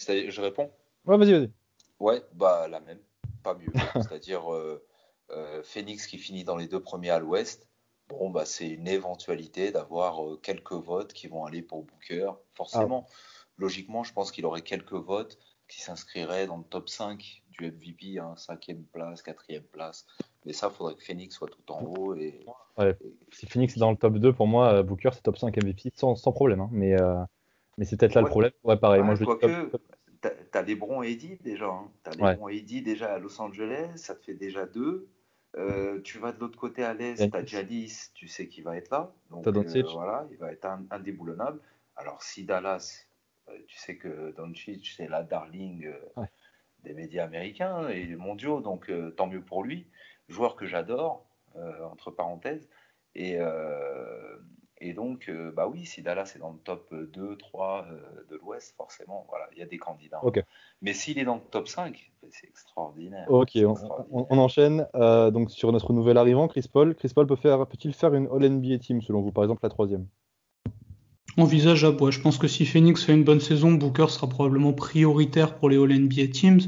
Je réponds Ouais, vas-y, vas-y. Ouais, bah la même. Pas mieux. C'est-à-dire euh, euh, Phoenix qui finit dans les deux premiers à l'ouest. Bon, bah c'est une éventualité d'avoir euh, quelques votes qui vont aller pour Booker. Forcément, ah. logiquement, je pense qu'il aurait quelques votes qui s'inscrirait dans le top 5 du MVP, 5e hein, place, 4e place. Mais ça, il faudrait que Phoenix soit tout en haut. Et, Si Phoenix est dans le top 2, pour moi, Booker, c'est top 5 MVP sans, sans problème. Hein. Mais, mais c'est peut-être là le problème. Ouais, pareil. moi, je que, T'as LeBron et Eddie déjà. Hein. T'as LeBron et Eddie déjà à Los Angeles, ça te fait déjà deux. Euh, tu vas de l'autre côté à l'est, t'as Jalis, tu sais qu'il va être là. Donc voilà, il va être indéboulonnable. Alors si Dallas euh, tu sais que Doncic, c'est la darling euh, des médias américains et mondiaux, donc euh, tant mieux pour lui. Joueur que j'adore, entre parenthèses. Et, et donc, bah oui, si Dallas est dans le top 2, 3 de l'Ouest, forcément, voilà, il y a des candidats. Mais s'il est dans le top 5, c'est extraordinaire. Ok, On, enchaîne. donc sur notre nouvel arrivant, Chris Paul. Chris Paul peut faire, peut-il faire une All NBA team selon vous, par exemple la troisième? Envisageable, ouais. Je pense que si Phoenix fait une bonne saison, Booker sera probablement prioritaire pour les All-NBA Teams.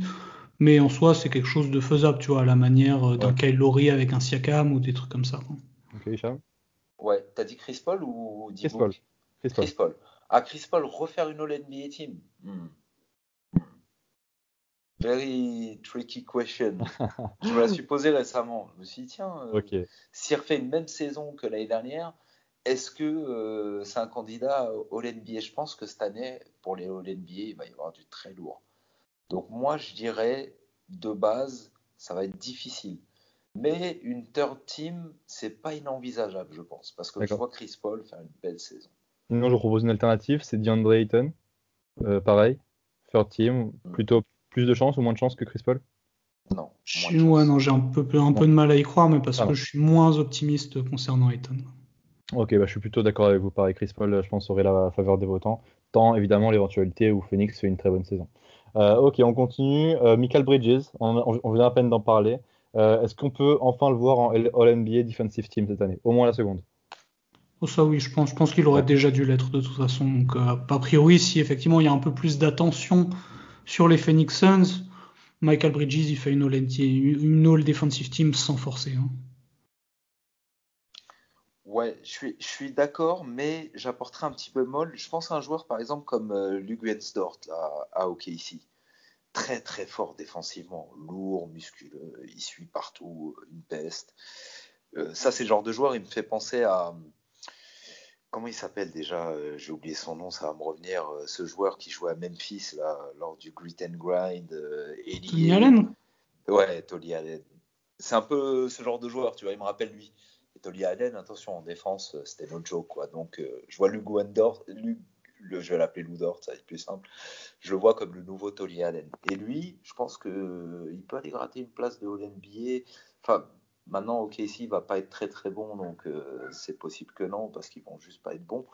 Mais en soi, c'est quelque chose de faisable, tu vois, à la manière euh, d'un Kyle Lowry avec un Siakam ou des trucs comme ça. Ok, Hicham? Ouais, t'as dit Chris Paul ou Chris Paul. Chris Paul. Ah, Chris Paul, refaire une All-NBA Team hmm. Very tricky question. je me la suis posée récemment. Je me suis dit, tiens, euh, s'il refait une même saison que l'année dernière, est-ce que euh, c'est un candidat au NBA Je pense que cette année, pour les All NBA, il va y avoir du très lourd. Donc moi, je dirais, de base, ça va être difficile. Mais une third team, c'est pas inenvisageable, je pense, parce que je vois Chris Paul faire une belle saison. Non, je propose une alternative, c'est DeAndre Ayton. Euh, pareil, third team, hmm. plutôt plus de chance ou moins de chance que Chris Paul? Non. non, j'ai un peu, un peu de mal à y croire, mais parce que je suis moins optimiste concernant Ayton. Ok, bah, je suis plutôt d'accord avec vous. Pareil, Chris Paul, je pense, aurait la faveur des votants, tant évidemment l'éventualité où Phoenix fait une très bonne saison. Euh, ok, on continue. Euh, Michael Bridges, on, vient à peine d'en parler. Euh, est-ce qu'on peut enfin le voir en All-NBA Defensive Team cette année? Au moins la seconde. Oh, ça oui, je pense, je pense qu'il aurait déjà dû l'être de toute façon. Donc, a priori, si effectivement il y a un peu plus d'attention sur les Phoenix Suns, Michael Bridges, il fait une All, Defensive Team sans forcer. Hein. Ouais, je suis, je suis d'accord, mais j'apporterai un petit peu molle. Je pense à un joueur, par exemple, comme euh, Wensdort là, à OKC. Très, très fort défensivement, lourd, musculeux, il suit partout, une peste. Euh, ça, c'est le genre de joueur, il me fait penser à. Comment il s'appelle déjà euh, J'ai oublié son nom, ça va me revenir. Euh, ce joueur qui jouait à Memphis là, lors du Grit and Grind. Tony Allen? Ouais, Tony Allen. C'est un peu ce genre de joueur, tu vois, il me rappelle lui. Tolly Allen, attention, en défense, euh, c'était notre joke. Quoi. Donc, euh, je vois Lugo Endor, je vais l'appeler Ludort, ça va être plus simple. Je le vois comme le nouveau Tolly Allen. Et lui, je pense qu'il euh, peut aller gratter une place de All-NBA. Enfin, maintenant, OKC il va pas être très très bon, donc c'est possible que non, parce qu'ils vont juste pas être bons.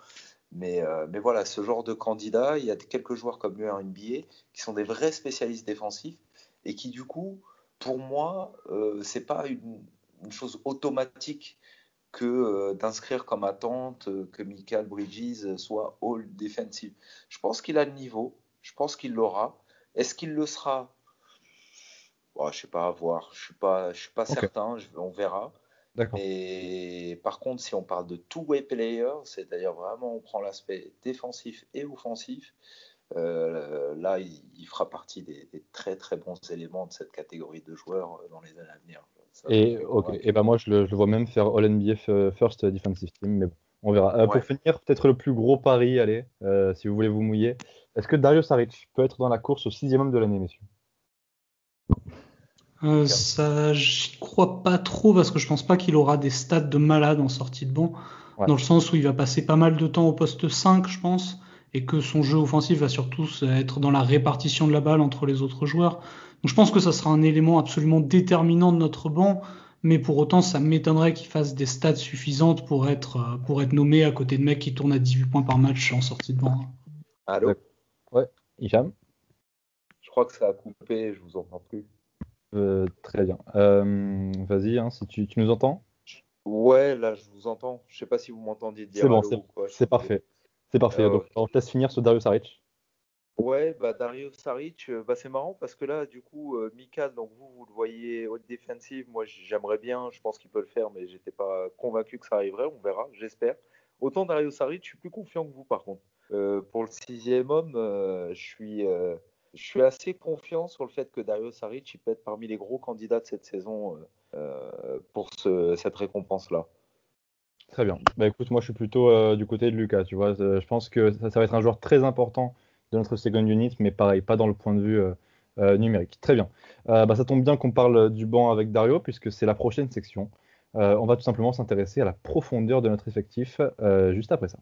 Mais, mais voilà, ce genre de candidat, il y a quelques joueurs comme lui en NBA qui sont des vrais spécialistes défensifs et qui, du coup, pour moi, euh, c'est pas une, chose automatique que euh, d'inscrire comme attente euh, que Michael Bridges soit all defensive. Je pense qu'il a le niveau, je pense qu'il l'aura. Est-ce qu'il le sera? Je ne sais pas à voir. Je suis pas, je suis pas certain. on verra. Et par contre, si on parle de two-way player, c'est-à-dire vraiment on prend l'aspect défensif et offensif, euh, là, il, fera partie des, des, très très bons éléments de cette catégorie de joueurs dans les années à venir. Et, ok, et ben moi je le, vois même faire All NBA First Defensive Team, mais on verra. Euh, pour finir, peut-être le plus gros pari, allez, euh, si vous voulez vous mouiller. Est-ce que Dario Saric peut être dans la course au sixième homme de l'année, messieurs? Euh, ça, j'y crois pas trop parce que je pense pas qu'il aura des stats de malade en sortie de banc, dans le sens où il va passer pas mal de temps au poste 5, je pense, et que son jeu offensif va surtout être dans la répartition de la balle entre les autres joueurs. Donc je pense que ça sera un élément absolument déterminant de notre banc, mais pour autant, ça m'étonnerait qu'il fasse des stats suffisantes pour être, pour être nommé à côté de mecs qui tournent à 18 points par match en sortie de banc. Allô Ouais, Hicham Je crois que ça a coupé, je vous entends plus. Euh, très bien. Euh, vas-y, hein, si tu, tu, nous entends? Ouais, là, je vous entends. Je sais pas si vous m'entendiez dire. C'est bon, c'est parfait. C'est parfait. Euh, Donc, on te laisse finir sur Dario Saric. Ouais, bah Dario Saric, bah, c'est marrant parce que là, du coup, Mika, donc vous, vous le voyez haute défensive. Moi, j'aimerais bien, je pense qu'il peut le faire, mais j'étais pas convaincu que ça arriverait. On verra, j'espère. Autant Dario Saric, je suis plus confiant que vous, par contre. pour le sixième homme, je suis je suis assez confiant sur le fait que Dario Saric peut être parmi les gros candidats de cette saison euh, euh, pour cette récompense-là. Très bien. Bah écoute, moi je suis plutôt euh, du côté de Lucas. Tu vois, je pense que ça, va être un joueur très important de notre second unit, mais pareil, pas dans le point de vue numérique. Très bien. Bah, ça tombe bien qu'on parle du banc avec Dario, puisque c'est la prochaine section. on va tout simplement s'intéresser à la profondeur de notre effectif juste après ça.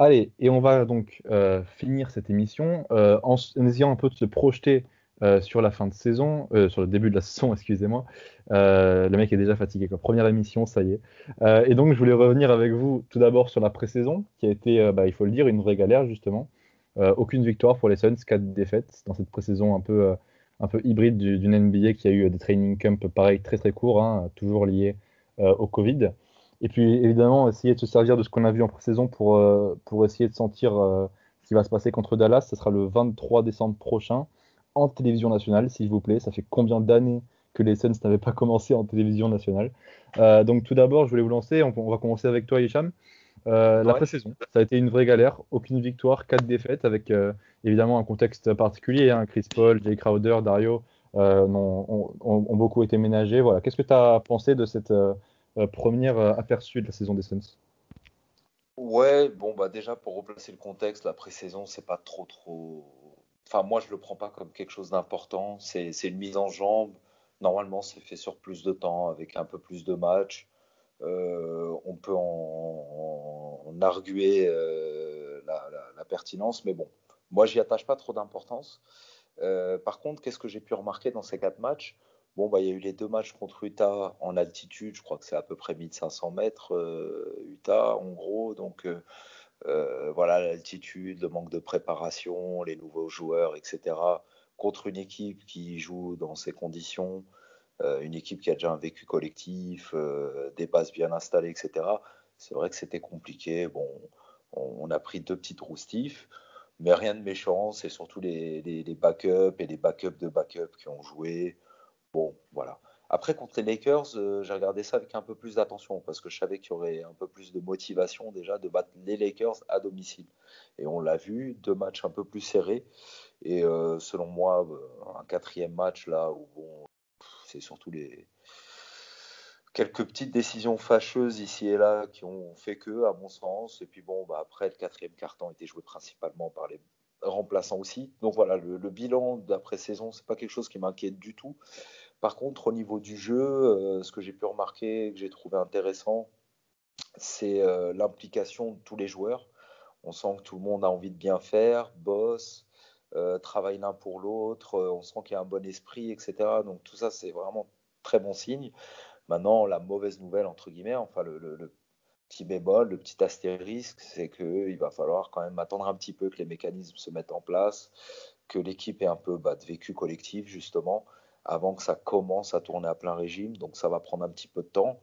Allez, et on va donc euh, finir cette émission euh, en, essayant un peu de se projeter euh, sur la fin de saison, sur le début de la saison, excusez-moi. le mec est déjà fatigué, quoi. Première émission, ça y est. et donc, je voulais revenir avec vous tout d'abord sur la pré-saison, qui a été, bah, il faut le dire, une vraie galère, justement. aucune victoire pour les Suns, quatre défaites dans cette pré-saison un peu, un peu hybride d'une NBA qui a eu des training camps pareil, très très courts, hein, toujours liés au Covid. Et puis évidemment, essayer de se servir de ce qu'on a vu en pré-saison pour, euh, pour essayer de sentir euh, ce qui va se passer contre Dallas. Ce sera le 23 décembre prochain en télévision nationale, s'il vous plaît. Ça fait combien d'années que les Suns n'avaient pas commencé en télévision nationale euh, Donc tout d'abord, je voulais vous lancer. On, va commencer avec toi, Hicham. La pré-saison, ça a été une vraie galère. Aucune victoire, quatre défaites, avec évidemment un contexte particulier. Hein. Chris Paul, Jay Crowder, Dario ont, ont, beaucoup été ménagés. Voilà. Qu'est-ce que tu as pensé de cette euh, première euh, aperçu de la saison des Suns? Ouais, bon, bah déjà pour replacer le contexte, la pré-saison, c'est pas trop, trop. Enfin, moi, je le prends pas comme quelque chose d'important. C'est une mise en jambe. Normalement, c'est fait sur plus de temps, avec un peu plus de matchs. Euh, on peut en, arguer la, pertinence, mais bon, moi, j'y attache pas trop d'importance. par contre, qu'est-ce que j'ai pu remarquer dans ces quatre matchs? Bon, bah, il y a eu les deux matchs contre Utah en altitude, je crois que c'est à peu près 1500 mètres, euh, Utah en gros. Donc euh, euh, voilà, l'altitude, le manque de préparation, les nouveaux joueurs, etc. Contre une équipe qui joue dans ces conditions, une équipe qui a déjà un vécu collectif, des bases bien installées, etc. C'est vrai que c'était compliqué. Bon, on, a pris deux petites roustifs mais rien de méchant. C'est surtout les, les, les, backups et les backups de backups qui ont joué. Bon, voilà. Après, contre les Lakers, euh, j'ai regardé ça avec un peu plus d'attention parce que je savais qu'il y aurait un peu plus de motivation déjà de battre les Lakers à domicile. Et on l'a vu, deux matchs un peu plus serrés. Et euh, selon moi, euh, un quatrième match là où bon, c'est surtout les quelques petites décisions fâcheuses ici et là qui ont fait que, à mon sens. Et puis bon, bah, après, le quatrième carton était joué principalement par les remplaçants aussi. Donc voilà, le, bilan d'après-saison, c'est pas quelque chose qui m'inquiète du tout. Par contre, au niveau du jeu, euh, ce que j'ai pu remarquer, que j'ai trouvé intéressant, c'est euh, l'implication de tous les joueurs. On sent que tout le monde a envie de bien faire, bosse, euh, travaille l'un pour l'autre, on sent qu'il y a un bon esprit, etc. Donc tout ça, c'est vraiment très bon signe. Maintenant, la mauvaise nouvelle, entre guillemets, enfin le, petit bémol, le petit astérisque, c'est qu'il va falloir quand même attendre un petit peu que les mécanismes se mettent en place, que l'équipe ait un peu bah, de vécu collectif, justement, avant que ça commence à tourner à plein régime. Donc ça va prendre un petit peu de temps.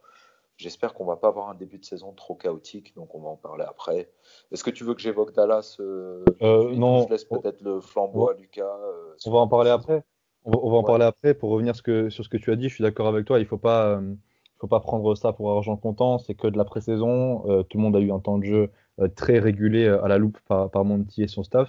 J'espère qu'on va pas avoir un début de saison trop chaotique, donc on va en parler après. Est-ce que tu veux que j'évoque Dallas euh, euh Non. Je laisse peut-être le flambeau à Lucas. Euh, on va en parler après. On va, en parler après pour revenir sur ce que tu as dit. Je suis d'accord avec toi. Il faut pas. Euh, faut pas prendre ça pour argent comptant, c'est que de la pré-saison. Euh, tout le monde a eu un temps de jeu très régulé à la loupe par, par Monty et son staff.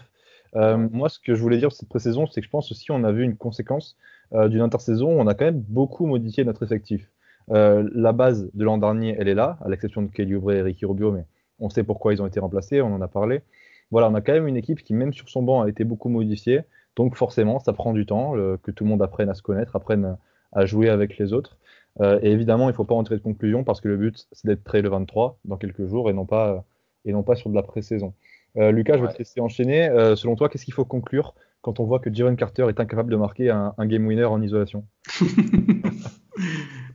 moi, ce que je voulais dire cette pré-saison, c'est que je pense aussi on a vu une conséquence d'une intersaison où on a quand même beaucoup modifié notre effectif. la base de l'an dernier, elle est là, à l'exception de Kelly Oubre et Ricky Rubio, mais on sait pourquoi ils ont été remplacés, on en a parlé. Voilà, on a quand même une équipe qui, même sur son banc, a été beaucoup modifiée. Donc forcément, ça prend du temps que tout le monde apprenne à se connaître, apprenne à jouer avec les autres. Euh, et évidemment, il ne faut pas en tirer de conclusion parce que le but, c'est d'être prêt le 23 dans quelques jours et non pas, et non pas sur de la pré-saison. Lucas, je vais te laisser enchaîner. selon toi, qu'est-ce qu'il faut conclure quand on voit que Javon Carter est incapable de marquer un, game winner en isolation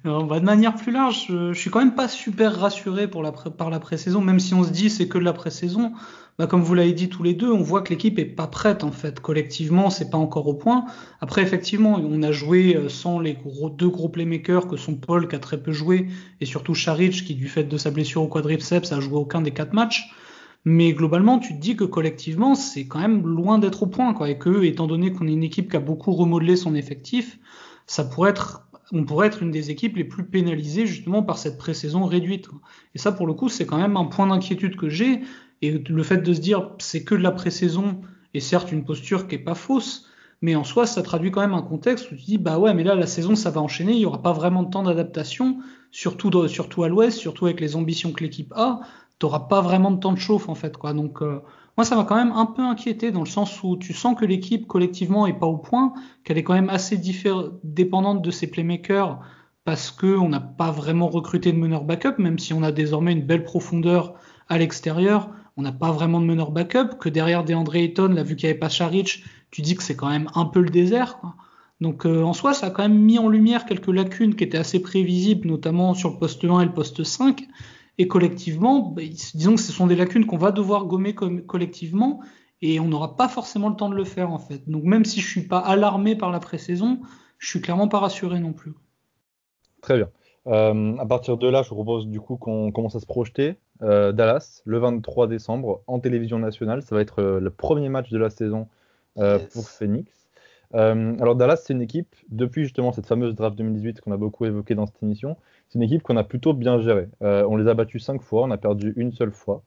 bah, de manière plus large, je, suis quand même pas super rassuré par la pré-saison, même si on se dit c'est que de la pré-saison. Bah, comme vous l'avez dit tous les deux, on voit que l'équipe est pas prête en fait. Collectivement, c'est pas encore au point. Après, effectivement, on a joué euh, sans les deux gros playmakers que sont Paul qui a très peu joué et surtout Charic qui du fait de sa blessure au quadriceps a joué aucun des quatre matchs. Mais globalement, tu te dis que collectivement, c'est quand même loin d'être au point, quoi. Et que, étant donné qu'on est une équipe qui a beaucoup remodelé son effectif, ça pourrait être, on pourrait être une des équipes les plus pénalisées justement par cette pré-saison réduite. Et ça, pour le coup, c'est quand même un point d'inquiétude que j'ai. Et le fait de se dire, c'est que de la pré-saison, et certes une posture qui est pas fausse, mais en soi, ça traduit quand même un contexte où tu dis, bah ouais, mais là, la saison, ça va enchaîner, il y aura pas vraiment de temps d'adaptation, surtout, surtout à l'ouest, surtout avec les ambitions que l'équipe a t'auras pas vraiment de temps de chauffe en fait quoi. Donc euh, moi ça m'a quand même un peu inquiété dans le sens où tu sens que l'équipe collectivement est pas au point, qu'elle est quand même assez dépendante de ses playmakers parce que on n'a pas vraiment recruté de meneur backup, même si on a désormais une belle profondeur à l'extérieur, on n'a pas vraiment de meneur backup, que derrière DeAndre Ayton, là vu qu'il n'y avait pas Charic, tu dis que c'est quand même un peu le désert. Quoi. Donc euh, en soi, ça a quand même mis en lumière quelques lacunes qui étaient assez prévisibles, notamment sur le poste 1 et le poste 5, et collectivement, bah, disons que ce sont des lacunes qu'on va devoir gommer collectivement et on n'aura pas forcément le temps de le faire en fait. Donc même si je suis pas alarmé par la pré-saison, je suis clairement pas rassuré non plus. Très bien. Euh, à partir de là, je vous propose du coup qu'on commence à se projeter. Euh, Dallas, le 23 décembre, en télévision nationale. Ça va être euh, le premier match de la saison pour Phoenix. Euh, alors Dallas, c'est une équipe, depuis justement cette fameuse draft 2018 qu'on a beaucoup évoqué dans cette émission, c'est une équipe qu'on a plutôt bien gérée. Euh, on les a battus cinq fois, on a perdu une seule fois,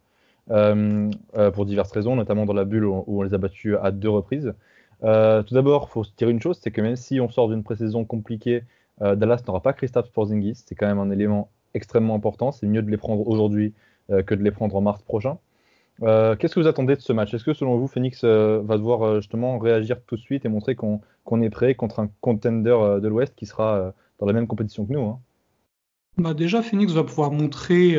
euh, pour diverses raisons, notamment dans la bulle où, on les a battus à deux reprises. tout d'abord, il faut se dire une chose, c'est que même si on sort d'une pré-saison compliquée, Dallas n'aura pas Christophe Porzingis, c'est quand même un élément extrêmement important, c'est mieux de les prendre aujourd'hui que de les prendre en mars prochain. Euh, qu'est-ce que vous attendez de ce match? Est-ce que selon vous, Phoenix euh, va devoir euh, justement réagir tout de suite et montrer qu'on est prêt contre un contender de l'Ouest qui sera dans la même compétition que nous hein? Bah Déjà, Phoenix va pouvoir montrer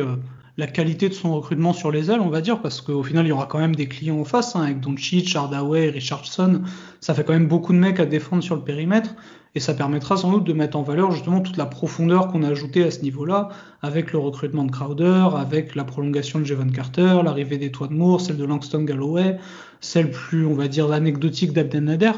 la qualité de son recrutement sur les ailes, on va dire, parce qu'au final, il y aura quand même des clients en face, hein, avec Doncic, Hardaway, Richardson. Ça fait quand même beaucoup de mecs à défendre sur le périmètre, et ça permettra sans doute de mettre en valeur justement toute la profondeur qu'on a ajoutée à ce niveau-là, avec le recrutement de Crowder, avec la prolongation de Javon Carter, l'arrivée des Toits de Moore, celle de Langston Galloway, celle plus, on va dire, anecdotique d'Abden Nader.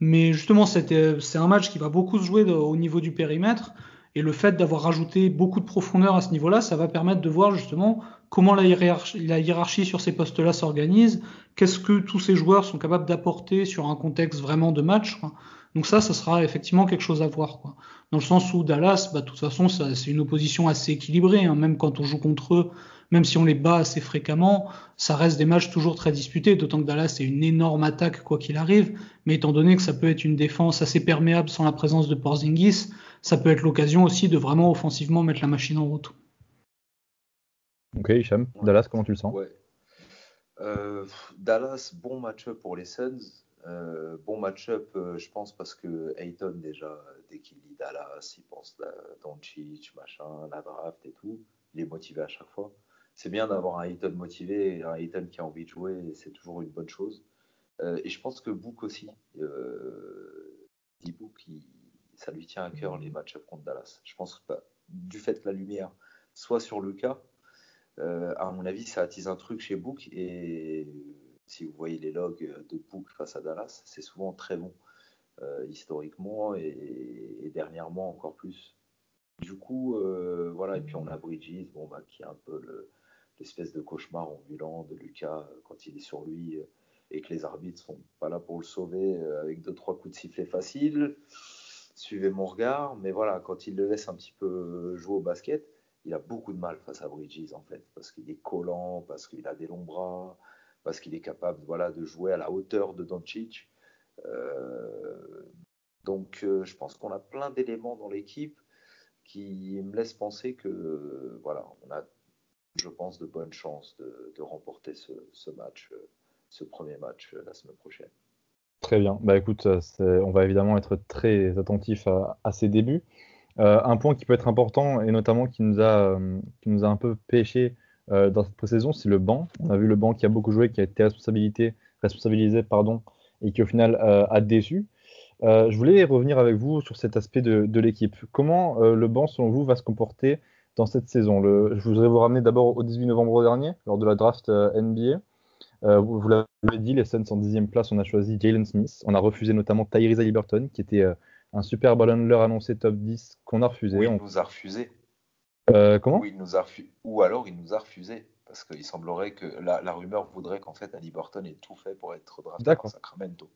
Mais justement, c'est un match qui va beaucoup se jouer au niveau du périmètre. Et le fait d'avoir rajouté beaucoup de profondeur à ce niveau-là, ça va permettre de voir justement comment la hiérarchie, sur ces postes-là s'organise, qu'est-ce que tous ces joueurs sont capables d'apporter sur un contexte vraiment de match. Donc ça, ça sera effectivement quelque chose à voir. Quoi. Dans le sens où Dallas, bah, de toute façon, c'est une opposition assez équilibrée. Hein. Même quand on joue contre eux, même si on les bat assez fréquemment, ça reste des matchs toujours très disputés, d'autant que Dallas est une énorme attaque quoi qu'il arrive. Mais étant donné que ça peut être une défense assez perméable sans la présence de Porzingis, ça peut être l'occasion aussi de vraiment offensivement mettre la machine en route. Ok, Hicham, Dallas, comment tu le sens? Euh, Dallas, bon match-up pour les Suns. Euh, bon match-up, euh, je pense, parce que Ayton, déjà, dès qu'il lit Dallas, il pense à Doncic, machin, la draft et tout. Il est motivé à chaque fois. C'est bien d'avoir un Ayton motivé, un Ayton qui a envie de jouer, c'est toujours une bonne chose. et je pense que Book aussi, dit Book, il, ça lui tient à cœur les matchs contre Dallas. Je pense que du fait que la lumière soit sur le cas, euh, à mon avis, ça attise un truc chez Book. Et si vous voyez les logs de Book face à Dallas, c'est souvent très bon euh, historiquement et, dernièrement encore plus. Du coup, euh, voilà. Et puis on a Bridges, bon, bah, qui est un peu l'espèce de cauchemar ambulant de Lucas quand il est sur lui et que les arbitres sont pas là pour le sauver avec deux trois coups de sifflet faciles suivez mon regard, mais voilà, quand il le laisse un petit peu jouer au basket, il a beaucoup de mal face à Bridges en fait, parce qu'il est collant, parce qu'il a des longs bras, parce qu'il est capable voilà, de jouer à la hauteur de Doncic. Euh, donc euh, je pense qu'on a plein d'éléments dans l'équipe qui me laissent penser que voilà, on a, je pense, de bonnes chances de, remporter ce, match, ce premier match la semaine prochaine. Très bien. Bah écoute, on va évidemment être très attentif à, ces débuts. Euh, un point qui peut être important et notamment qui nous a, euh, qui nous a un peu pêché dans cette pré-saison, c'est le banc. On a vu le banc qui a beaucoup joué, qui a été responsabilisé pardon, et qui au final a déçu. je voulais revenir avec vous sur cet aspect de, l'équipe. Comment le banc, selon vous, va se comporter dans cette saison? Je voudrais vous ramener d'abord au 18 novembre dernier, lors de la draft NBA. Vous, l'avez dit, les Suns en dixième place, on a choisi Jalen Smith. On a refusé notamment Tyrese Liberton, qui était un super ballon leur annoncé top 10 qu'on a refusé. Oui, on... il nous a refusé. Euh, comment? Il nous a Ou alors il nous a refusé. Parce qu'il semblerait que la, rumeur voudrait qu'en fait Ali Burton ait tout fait pour être drafté par Sacramento.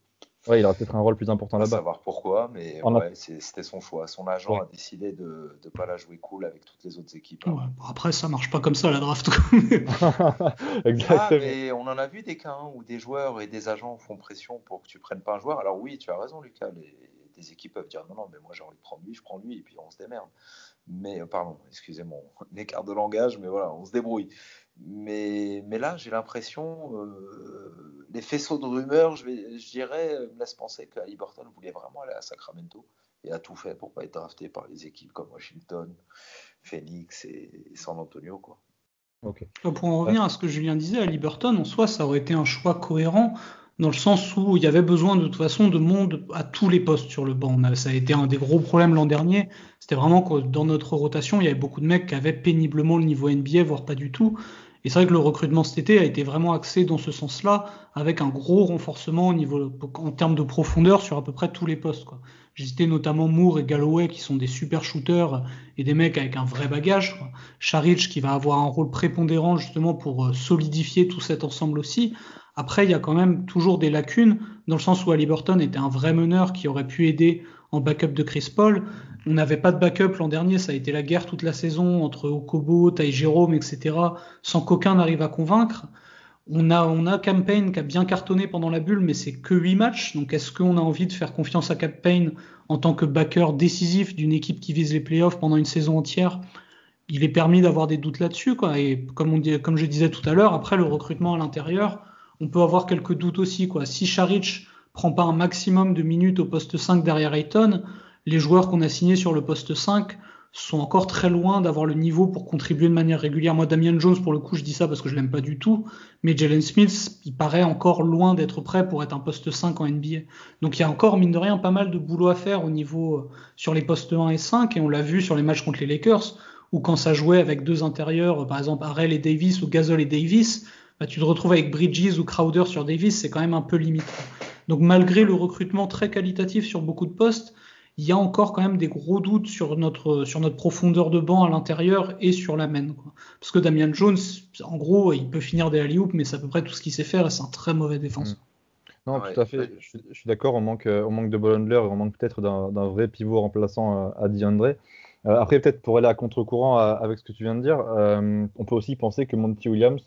Ouais, il aura peut-être un rôle plus important là-bas. savoir pourquoi, mais ouais, c'était son choix. Son agent a décidé de ne pas la jouer cool avec toutes les autres équipes. Hein. après, ça marche pas comme ça la draft. Exactement. Ah, mais on en a vu des cas hein, où des joueurs et des agents font pression pour que tu prennes pas un joueur. Alors oui, tu as raison, Lucas. Les, des équipes peuvent dire non, non, mais moi j'ai envie de prendre lui, je prends lui, et puis on se démerde. Mais, euh, pardon, excusez mon écart de langage, mais voilà, on se débrouille. Mais, mais là, j'ai l'impression, euh, les faisceaux de rumeurs, je, vais, je dirais, me laissent penser qu'Ali Burton voulait vraiment aller à Sacramento et a tout fait pour pas être drafté par les équipes comme Washington, Phoenix et, San Antonio, quoi. Pour en revenir à ce que Julien disait, Ali Burton, en soi, ça aurait été un choix cohérent dans le sens où il y avait besoin de toute façon de monde à tous les postes sur le banc. Ça a été un des gros problèmes l'an dernier. C'était vraiment que dans notre rotation, il y avait beaucoup de mecs qui avaient péniblement le niveau NBA, voire pas du tout. Et c'est vrai que le recrutement cet été a été vraiment axé dans ce sens-là, avec un gros renforcement au niveau, en termes de profondeur sur à peu près tous les postes. J'ai cité notamment Moore et Galloway qui sont des super shooters et des mecs avec un vrai bagage. Quoi. qui va avoir un rôle prépondérant justement pour euh, solidifier tout cet ensemble aussi. Après, il y a quand même toujours des lacunes, dans le sens où Ali Burton était un vrai meneur qui aurait pu aider en backup de Chris Paul. On n'avait pas de backup l'an dernier, ça a été la guerre toute la saison entre Okobo, Ty Jerome, etc., sans qu'aucun n'arrive à convaincre. On a, on a Campaign qui a bien cartonné pendant la bulle, mais c'est que 8 matchs. Donc est-ce qu'on a envie de faire confiance à Campaign en tant que backer décisif d'une équipe qui vise les playoffs pendant une saison entière? Il est permis d'avoir des doutes là-dessus. Quoi. Et comme, on dit, comme je disais tout à l'heure, après le recrutement à l'intérieur, on peut avoir quelques doutes aussi. Quoi. Si Charic prend pas un maximum de minutes au poste 5 derrière Ayton, les joueurs qu'on a signés sur le poste 5 sont encore très loin d'avoir le niveau pour contribuer de manière régulière. Moi, Damien Jones, pour le coup, je dis ça parce que je l'aime pas du tout, mais Jalen Smith, il paraît encore loin d'être prêt pour être un poste 5 en NBA. Donc il y a encore, mine de rien, pas mal de boulot à faire au niveau euh, sur les postes 1 et 5, et on l'a vu sur les matchs contre les Lakers, où quand ça jouait avec deux intérieurs, par exemple Harrell et Davis ou Gasol et Davis, bah, tu te retrouves avec Bridges ou Crowder sur Davis, c'est quand même un peu limité. Donc malgré le recrutement très qualitatif sur beaucoup de postes, il y a encore quand même des gros doutes sur notre, sur notre profondeur de banc à l'intérieur et sur la main. Parce que Damian Jones, en gros, il peut finir des alley mais c'est à peu près tout ce qu'il sait faire et c'est un très mauvais défenseur. Mm. Non, tout à fait. Je, suis d'accord, on manque, on manque de ball handler et on manque peut-être d'un vrai pivot remplaçant euh, à DeAndre. Euh, après, peut-être pour aller à contre-courant euh, avec ce que tu viens de dire, on peut aussi penser que Monty Williams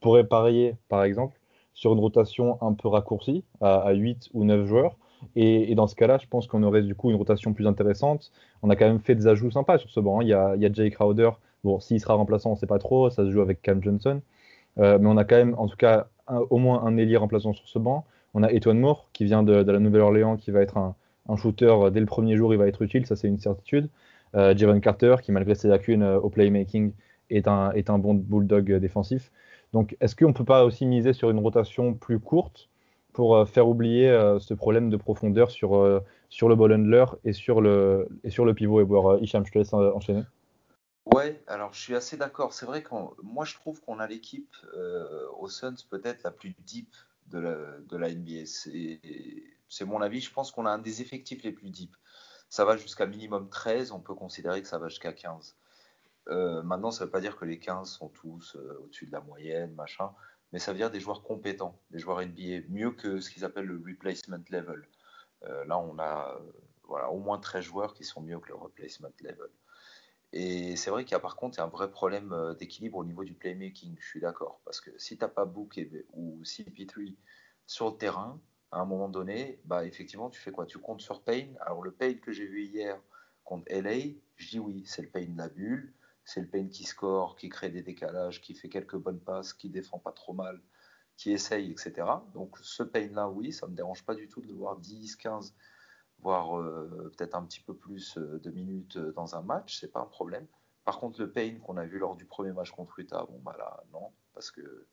pourrait parier, par exemple, sur une rotation un peu raccourcie, à, 8 ou 9 joueurs. Et, dans ce cas-là, je pense qu'on aurait du coup une rotation plus intéressante. On a quand même fait des ajouts sympas sur ce banc. Hein. Il, y a, il y a Jay Crowder. Bon, s'il sera remplaçant, on ne sait pas trop. Ça se joue avec Cam Johnson. Euh, mais on a quand même, en tout cas, au moins un ailier remplaçant sur ce banc. On a Etwan Moore, qui vient de, la Nouvelle-Orléans, qui va être un, shooter euh, dès le premier jour. Il va être utile, ça c'est une certitude. Euh, Javon Carter, qui malgré ses lacunes au playmaking, est un, est un bon bulldog défensif. Donc, est-ce qu'on ne peut pas aussi miser sur une rotation plus courte pour euh, faire oublier euh, ce problème de profondeur sur, euh, le ball handler et sur le, pivot Et voir Hicham, je te laisse enchaîner. Ouais, alors je suis assez d'accord. C'est vrai que moi je trouve qu'on a l'équipe aux Suns peut-être la plus deep de la, de la NBA. C'est mon avis. Je pense qu'on a un des effectifs les plus deep. Ça va jusqu'à minimum 13. On peut considérer que ça va jusqu'à 15. Euh, maintenant, ça ne veut pas dire que les 15 sont tous euh, au-dessus de la moyenne, machin, mais ça veut dire des joueurs compétents, des joueurs NBA, mieux que ce qu'ils appellent le replacement level. Euh, là, on a au moins 13 joueurs qui sont mieux que le replacement level. Et c'est vrai qu'il y a par contre un vrai problème d'équilibre au niveau du playmaking, je suis d'accord. Parce que si tu n'as pas Book ou CP3 sur le terrain, à un moment donné, bah, effectivement, tu fais quoi? Tu comptes sur Payne? Alors, le Payne que j'ai vu hier contre LA, je dis oui, c'est le Payne de la bulle c'est le Payne qui score, qui crée des décalages, qui fait quelques bonnes passes, qui défend pas trop mal, qui essaye, etc. Donc ce Payne-là, oui, ça me dérange pas du tout de le voir 10, 15, voire euh, peut-être un petit peu plus euh, de minutes euh, dans un match, c'est pas un problème. par contre, le Payne qu'on a vu lors du premier match contre Utah, bon bah là, non, parce que,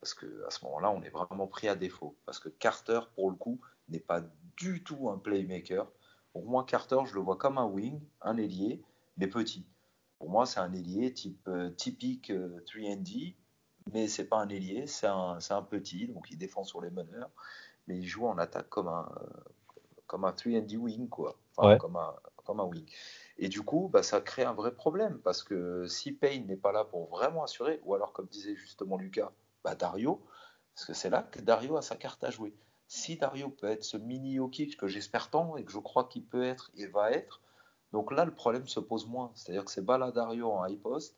parce que à ce moment-là, on est vraiment pris à défaut. Parce que Carter, pour le coup, n'est pas du tout un playmaker. Pour moi, Carter, je le vois comme un wing, un ailier, mais petit. Pour moi, c'est un ailier type euh, typique 3D, euh, mais c'est pas un ailier, c'est un, un, petit, donc il défend sur les meneurs, mais il joue en attaque comme un, comme un 3D wing, quoi. Enfin, comme, un, comme un wing. Et du coup, bah, ça crée un vrai problème parce que si Payne n'est pas là pour vraiment assurer, ou alors comme disait justement Lucas, bah, Dario, parce que c'est là que Dario a sa carte à jouer. Si Dario peut être ce mini Jokic que j'espère tant et que je crois qu'il peut être et va être, donc là le problème se pose moins. C'est-à-dire que c'est Bala Dario en high post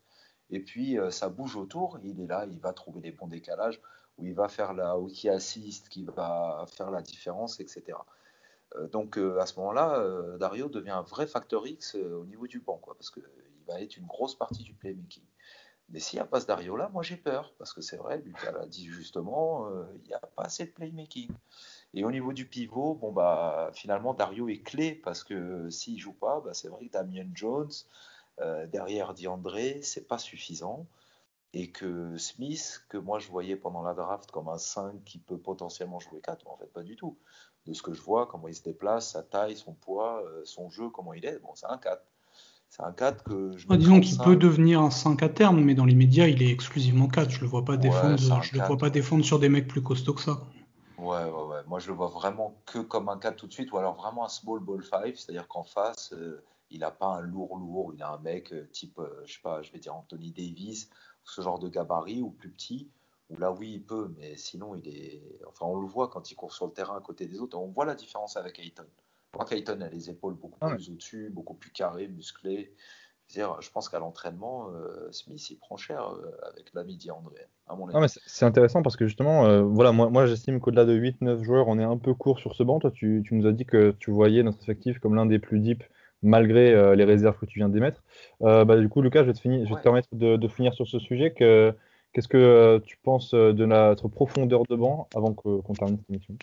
et puis euh, ça bouge autour, il est là, il va trouver des bons décalages, où il va faire la qui assiste, qui va faire la différence, etc. Euh, donc euh, à ce moment-là, Dario devient un vrai facteur X au niveau du banc, quoi, parce qu'il va être une grosse partie du playmaking. Mais s'il n'y a pas ce Dario là, moi j'ai peur, parce que c'est vrai, Lucas l'a dit justement, il n'y a pas assez de playmaking. Et au niveau du pivot, bon bah finalement Dario est clé parce que s'il joue pas, bah, c'est vrai que Damien Jones derrière DeAndre, c'est pas suffisant. Et que Smith, que moi je voyais pendant la draft comme un 5 qui peut potentiellement jouer 4, en fait pas du tout de ce que je vois, comment il se déplace, sa taille, son poids, euh, son jeu, comment il est. Bon, c'est un 4. C'est un 4 que je. disons qu'il peut devenir un 5 à terme, mais dans l'immédiat, il est exclusivement 4. Je le vois pas défendre. je le vois pas défendre sur des mecs plus costauds que ça. Ouais, ouais, ouais. Moi, je le vois vraiment que comme un 4 tout de suite, ou alors vraiment un small ball 5, c'est-à-dire qu'en face, euh, il n'a pas un lourd lourd, il a un mec euh, type, je sais pas, je vais dire Anthony Davis, ce genre de gabarit ou plus petit là, oui, il peut, mais sinon, il est. Enfin, on le voit quand il court sur le terrain à côté des autres. On voit la différence avec Ayton. Moi, Ayton a les épaules beaucoup ah plus au-dessus, beaucoup plus carrées, musclées. Je pense qu'à l'entraînement, euh, Smith il prend cher euh, avec l'ami d'André, à mon avis. c'est intéressant parce que justement, euh, voilà, moi, moi j'estime qu'au-delà de 8-9 joueurs, on est un peu court sur ce banc. Toi, tu, tu nous as dit que tu voyais notre effectif comme l'un des plus deep malgré les réserves que tu viens d'émettre. bah, du coup, Lucas, je vais te, finir, je vais te permettre de, de, finir sur ce sujet. que Qu'est-ce que tu penses de notre profondeur de banc avant qu'on termine cette émission?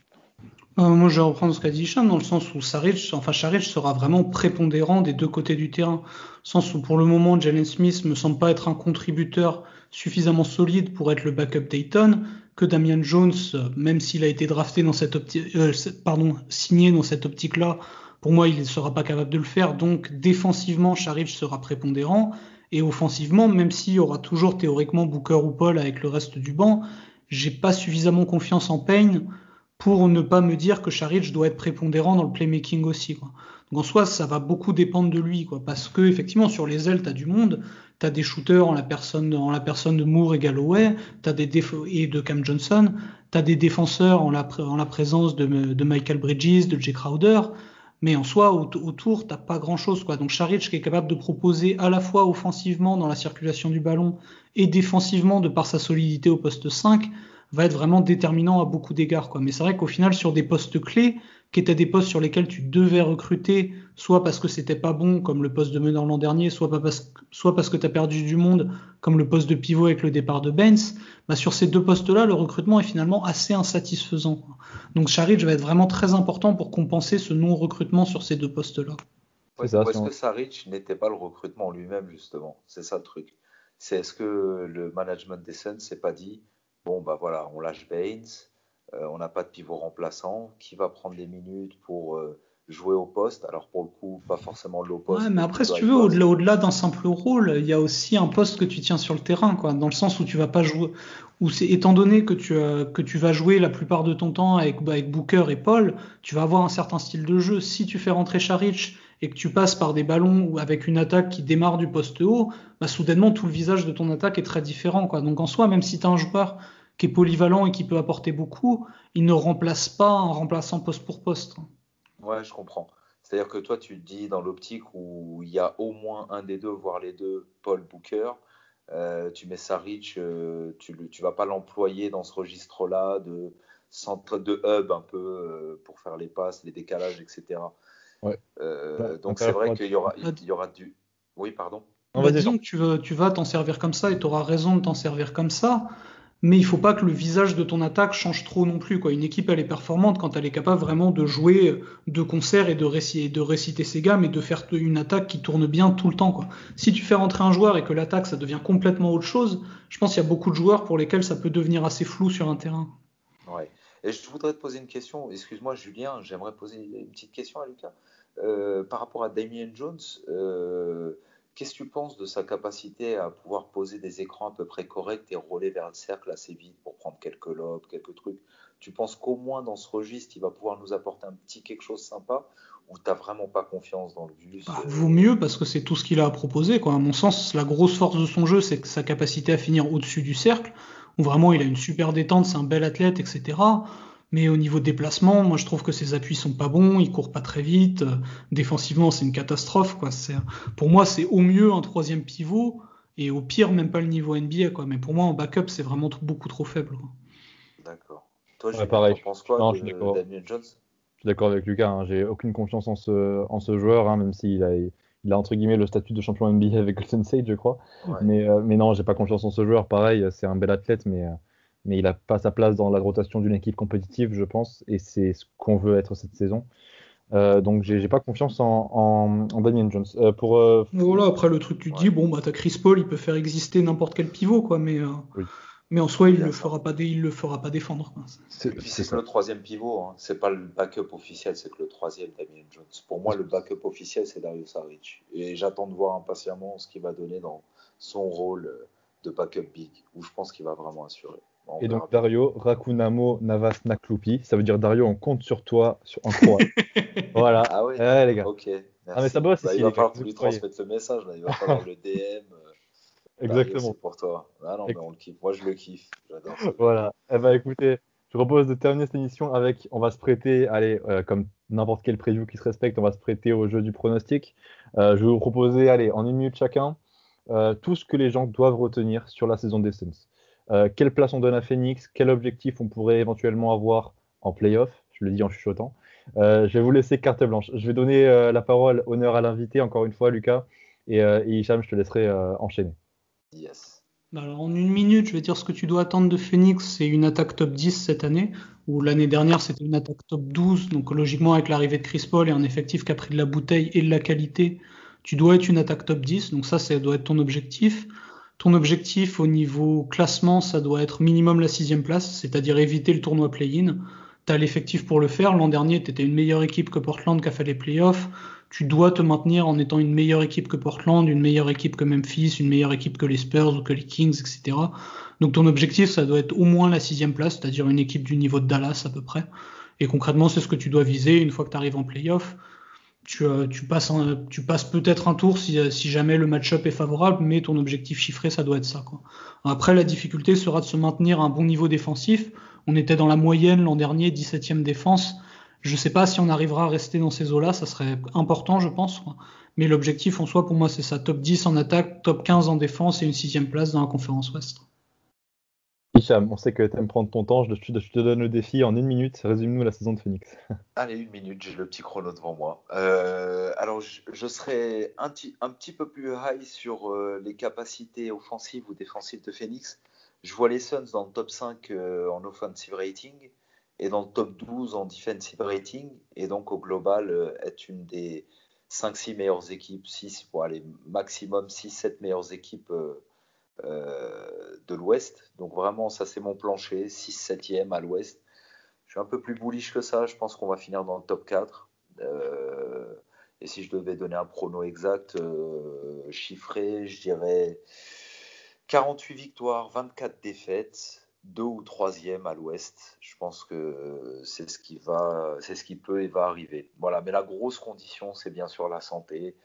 Euh, moi, je vais reprendre ce qu'a dit Hicham, dans le sens où Saric, enfin Saric sera vraiment prépondérant des deux côtés du terrain. Sens où, pour le moment, Jalen Smith me semble pas être un contributeur suffisamment solide pour être le backup Dayton, que Damian Jones, même s'il a été drafté dans cette optique, pardon, signé dans cette optique-là, pour moi, il ne sera pas capable de le faire. Donc, défensivement, Saric sera prépondérant. Et offensivement, même s'il y aura toujours théoriquement Booker ou Paul avec le reste du banc, j'ai pas suffisamment confiance en Payne pour ne pas me dire que Charic doit être prépondérant dans le playmaking aussi. Quoi. Donc en soi, ça va beaucoup dépendre de lui, quoi, parce que effectivement sur les ailes, tu du monde, tu as des shooters en la personne, de Moore et Galloway, as des et de Cam Johnson, tu des défenseurs en la, en la présence de, Michael Bridges, de Jay Crowder, mais en soi, autour, t'as pas grand chose, quoi. Donc Charic qui est capable de proposer à la fois offensivement dans la circulation du ballon et défensivement de par sa solidité au poste 5, va être vraiment déterminant à beaucoup d'égards, quoi. Mais c'est vrai qu'au final, sur des postes clés, qui étaient des postes sur lesquels tu devais recruter, soit parce que c'était pas bon, comme le poste de meneur l'an dernier, soit, pas parce, soit parce que tu as perdu du monde, comme le poste de pivot avec le départ de Benz, bah sur ces deux postes-là, le recrutement est finalement assez insatisfaisant. Donc Saric va être vraiment très important pour compenser ce non-recrutement sur ces deux postes-là. est-ce que Saric n'était pas le recrutement lui-même, justement C'est ça le truc. C'est est-ce que le management des Suns s'est pas dit, bon, bah voilà, on lâche Baines, euh, on n'a pas de pivot remplaçant. Qui va prendre des minutes pour euh, jouer au poste? Alors pour le coup, pas forcément le poste. Ouais, mais après, si tu veux, au-delà, au-delà d'un simple rôle, il y a aussi un poste que tu tiens sur le terrain, quoi, dans le sens où tu vas pas jouer. Où c'est, étant donné que tu, que tu vas jouer la plupart de ton temps avec, bah, avec Booker et Paul, tu vas avoir un certain style de jeu. Si tu fais rentrer Charic et que tu passes par des ballons ou avec une attaque qui démarre du poste haut, bah, soudainement tout le visage de ton attaque est très différent. Donc en soi, même si tu as un joueur qui est polyvalent et qui peut apporter beaucoup, il ne remplace pas un remplaçant poste pour poste. Ouais, je comprends. C'est-à-dire que toi, tu dis dans l'optique où il y a au moins un des deux, voire les deux, Paul Booker, euh, tu mets Saric, euh, tu ne vas pas l'employer dans ce registre-là de centre de hub un peu euh, pour faire les passes, les décalages, etc. Ouais. donc c'est vrai qu'il y aura, il y aura du. Oui, pardon. Bah, disons que tu, veux, tu vas t'en servir comme ça et tu auras raison de t'en servir comme ça. mais il faut pas que le visage de ton attaque change trop non plus. Quoi. Une équipe, elle est performante quand elle est capable vraiment de jouer de concert et de, réciter, de réciter ses gammes et de faire une attaque qui tourne bien tout le temps. Quoi. Si tu fais rentrer un joueur et que l'attaque, ça devient complètement autre chose, je pense qu'il y a beaucoup de joueurs pour lesquels ça peut devenir assez flou sur un terrain. Ouais. Et je voudrais te poser une question. Excuse-moi, Julien, j'aimerais poser une petite question à Lucas. Euh, par rapport à Damien Jones, euh, Qu'est-ce que tu penses de sa capacité à pouvoir poser des écrans à peu près corrects et rouler vers le cercle assez vite pour prendre quelques lobes, quelques trucs? Tu penses qu'au moins dans ce registre, il va pouvoir nous apporter un petit quelque chose sympa? Ou tu n'as vraiment pas confiance dans le bus bah, Vaut mieux parce que c'est tout ce qu'il a à proposer. Quoi. À mon sens, la grosse force de son jeu, c'est sa capacité à finir au-dessus du cercle, vraiment il a une super détente, c'est un bel athlète, etc. Mais au niveau déplacement, moi je trouve que ses appuis sont pas bons, il court pas très vite. Euh, défensivement, c'est une catastrophe. Quoi. Pour moi, c'est au mieux un troisième pivot et au pire, même pas le niveau NBA. Quoi. Mais pour moi, en backup, c'est vraiment beaucoup trop faible. D'accord. Toi, ouais, pareil. tu penses quoi non, de Daniel Jones? Je suis d'accord avec Lucas. Hein. J'ai aucune confiance en ce, en ce joueur, hein, même s'il a, il a entre guillemets le statut de champion NBA avec Golden State, je crois. Mais, euh, mais non, j'ai pas confiance en ce joueur. Pareil, c'est un bel athlète, mais. Euh, mais il n'a pas sa place dans la rotation d'une équipe compétitive, je pense, et c'est ce qu'on veut être cette saison. Euh, donc j'ai pas confiance en, en, Damien Jones. Euh, pour euh, voilà, après le truc tu te dis bon bah t'as Chris Paul, il peut faire exister n'importe quel pivot quoi, mais mais en soi il le fera pas il le fera pas défendre. C'est que le troisième pivot, hein. c'est pas le backup officiel, c'est que le troisième Damien Jones. Pour moi le backup officiel c'est Dario Saric et j'attends de voir impatiemment ce qu'il va donner dans son rôle de backup big où je pense qu'il va vraiment assurer. Et donc Dario, Rakunamo Navas Naklupi, ça veut dire Dario, on compte sur toi sur, en croix. voilà. Ah oui. Ouais, les gars. Ok. Ah mais ça bosse bah, Il va falloir lui transmettre le message. Là. Il va falloir le DM. Euh, Exactement. C'est pour toi. Ah non, mais on le kiffe. Moi, je le kiffe. J'adore. voilà. Eh ben, écoutez, je propose de terminer cette émission avec, on va se prêter, allez, euh, comme n'importe quel preview qui se respecte, on va se prêter au jeu du pronostic. Euh, je vais vous proposer, allez, en une minute chacun, euh, tout ce que les gens doivent retenir sur la saison des Suns. Quelle place on donne à Phoenix, quel objectif on pourrait éventuellement avoir en playoff, je le dis en chuchotant. Je vais vous laisser carte blanche. Je vais donner la parole, honneur à l'invité, encore une fois, Lucas. Et, et Hicham, je te laisserai enchaîner. Yes. Bah alors en une minute, je vais dire ce que tu dois attendre de Phoenix, c'est une attaque top 10 cette année, ou l'année dernière c'était une attaque top 12, donc logiquement avec l'arrivée de Chris Paul et un effectif qui a pris de la bouteille et de la qualité, tu dois être une attaque top 10, donc ça, ça doit être ton objectif. Ton objectif au niveau classement, ça doit être minimum la sixième place, c'est-à-dire éviter le tournoi play-in. Tu as l'effectif pour le faire. L'an dernier, tu étais une meilleure équipe que Portland qui a fait les playoffs. Tu dois te maintenir en étant une meilleure équipe que Portland, une meilleure équipe que Memphis, une meilleure équipe que les Spurs ou que les Kings, etc. Donc ton objectif, ça doit être au moins la sixième place, c'est-à-dire une équipe du niveau de Dallas à peu près. Et concrètement, c'est ce que tu dois viser une fois que tu arrives en playoff tu, euh, tu, passes, peut-être un tour si, euh, si jamais le match-up est favorable, mais ton objectif chiffré, ça doit être ça. Après, la difficulté sera de se maintenir à un bon niveau défensif. On était dans la moyenne l'an dernier, 17e défense. Je ne sais pas si on arrivera à rester dans ces eaux-là, ça serait important, je pense. Quoi. Mais l'objectif en soi, pour moi, c'est ça top 10 en attaque, top 15 en défense et une sixième place dans la conférence Ouest. Hicham, on sait que tu aimes prendre ton temps. Je te, donne le défi en une minute. Résume-nous la saison de Phoenix. Allez, une minute, j'ai le petit chrono devant moi. Euh, alors, je, serai un, un, petit peu plus high sur euh, les capacités offensives ou défensives de Phoenix. Je vois les Suns dans le top 5 euh, en offensive rating et dans le top 12 en defensive rating. Et donc, au global, être une des 5-6 meilleures équipes, 6, pour aller maximum 6-7 meilleures équipes euh, de l'Ouest. Donc vraiment, ça c'est mon plancher, 6-7e à l'Ouest. Je suis un peu plus bullish que ça, je pense qu'on va finir dans le top 4. Euh, et si je devais donner un prono exact, euh, chiffré, je dirais 48 victoires, 24 défaites, 2 ou 3e à l'ouest. Je pense que c'est ce qui va, c'est ce qui peut et va arriver. Voilà, mais la grosse condition, c'est bien sûr la santé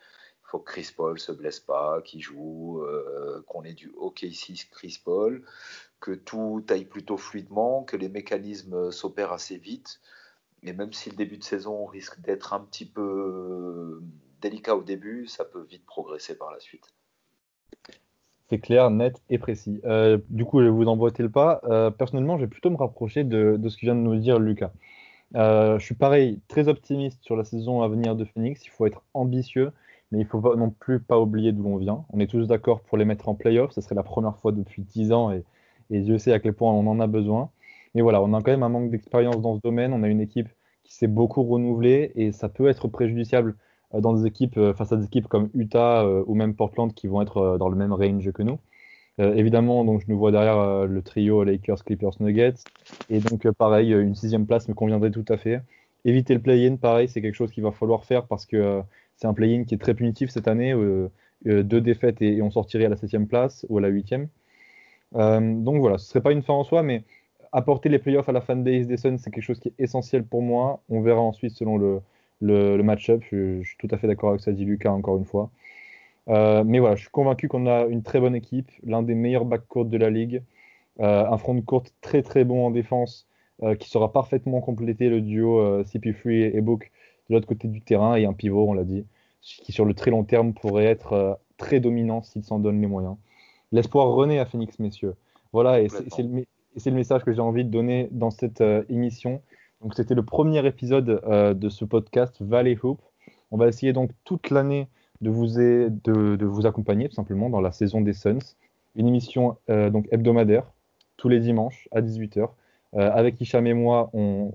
faut que Chris Paul se blesse pas, qu'il joue, euh, qu'on ait du hockey ici Chris Paul, que tout aille plutôt fluidement, que les mécanismes s'opèrent assez vite. Et même si le début de saison risque d'être un petit peu délicat au début, ça peut vite progresser par la suite. C'est clair, net et précis. Euh, du coup, je vais vous emboîter le pas. Euh, personnellement, je vais plutôt me rapprocher de, ce que vient de nous dire Lucas. je suis pareil, très optimiste sur la saison à venir de Phoenix. Il faut être ambitieux mais il faut pas, non plus pas oublier d'où on vient. On est tous d'accord pour les mettre en playoff. Ce serait la première fois depuis 10 ans et, Dieu sait à quel point on en a besoin. Mais voilà, on a quand même un manque d'expérience dans ce domaine. On a une équipe qui s'est beaucoup renouvelée et ça peut être préjudiciable euh, dans des équipes, euh, face à des équipes comme Utah euh, ou même Portland qui vont être dans le même range que nous. évidemment, donc je nous vois derrière le trio Lakers, Clippers, Nuggets. Et donc, pareil, une sixième place me conviendrait tout à fait. Éviter le play-in, pareil, c'est quelque chose qu'il va falloir faire parce que c'est un play-in qui est très punitif cette année. deux défaites et, on sortirait à la septième place ou à la huitième. donc voilà, ce serait pas une fin en soi, mais apporter les playoffs à la fanbase des Suns, c'est quelque chose qui est essentiel pour moi. On verra ensuite selon le, le, match-up. Je, suis tout à fait d'accord avec ça, dit Lucas, encore une fois. Euh, mais voilà, je suis convaincu qu'on a une très bonne équipe, l'un des meilleurs backcourts de la ligue, euh, un front de court très très bon en défense, euh, qui sera parfaitement complété, le duo CP3 et Book de l'autre côté du terrain, et un pivot, on l'a dit, qui sur le très long terme pourrait être très dominant s'il s'en donne les moyens. L'espoir renaît à Phoenix, messieurs. Voilà, et c'est le, le, message que j'ai envie de donner dans cette émission. Donc c'était le premier épisode euh, de ce podcast Valley Hoop. On va essayer donc toute l'année de vous, de, vous accompagner tout simplement dans la saison des Suns. Une émission euh, donc hebdomadaire tous les dimanches à 18h. Euh, avec Hicham et moi, on,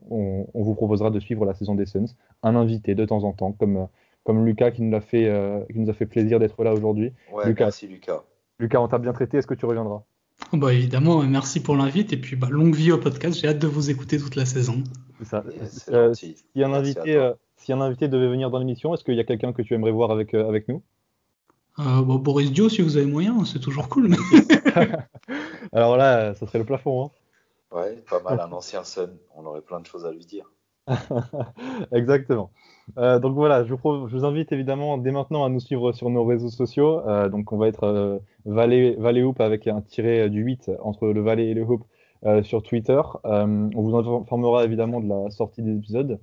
vous proposera de suivre la saison des Suns. Un invité de temps en temps, comme, comme Lucas qui nous, a fait, qui nous a fait plaisir d'être là aujourd'hui. Ouais, Lucas, merci Lucas. Lucas, on t'a bien traité. Est-ce que tu reviendras? Bah évidemment, merci pour l'invite et puis bah, longue vie au podcast. J'ai hâte de vous écouter toute la saison. Ça. Euh, si, un invité, euh, si un invité devait venir dans l'émission, est-ce qu'il y a quelqu'un que tu aimerais voir avec, euh, avec nous? Bah, Boris Dio, si vous avez moyen, c'est toujours cool. Alors là, ça serait le plafond. Hein. Ouais, pas mal, un ancien Sun. On aurait plein de choses à lui dire. Exactement. Euh, donc voilà, je vous, je vous, invite évidemment dès maintenant à nous suivre sur nos réseaux sociaux. Euh, donc on va être euh, Valley, Hoop avec un tiré du 8 entre le Valley et le Hoop euh, sur Twitter. on vous informera évidemment de la sortie des épisodes.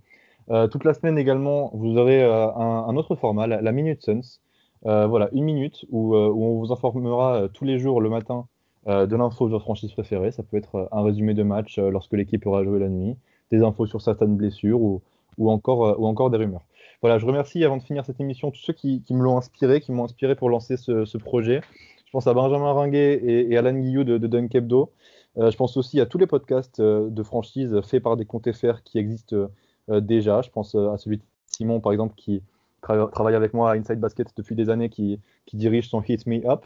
toute la semaine également, vous aurez un, autre format, la, Minute Suns. voilà, une minute où, on vous informera tous les jours le matin de l'info de votre franchise préférée. Ça peut être un résumé de match lorsque l'équipe aura joué la nuit, des infos sur certaines blessures ou ou encore, euh, ou encore des rumeurs. Voilà, je remercie avant de finir cette émission tous ceux qui, me l'ont inspiré, qui m'ont inspiré pour lancer ce, projet. Je pense à Benjamin Ringuet et, et Alan Guillot de, de Dunk Hebdo. Euh, je pense aussi à tous les podcasts euh, de franchise faits par des comptes FR qui existent euh, déjà. Je pense à celui de Simon, par exemple, qui travaille avec moi à Inside Basket depuis des années, qui, qui dirige son Hit Me Up.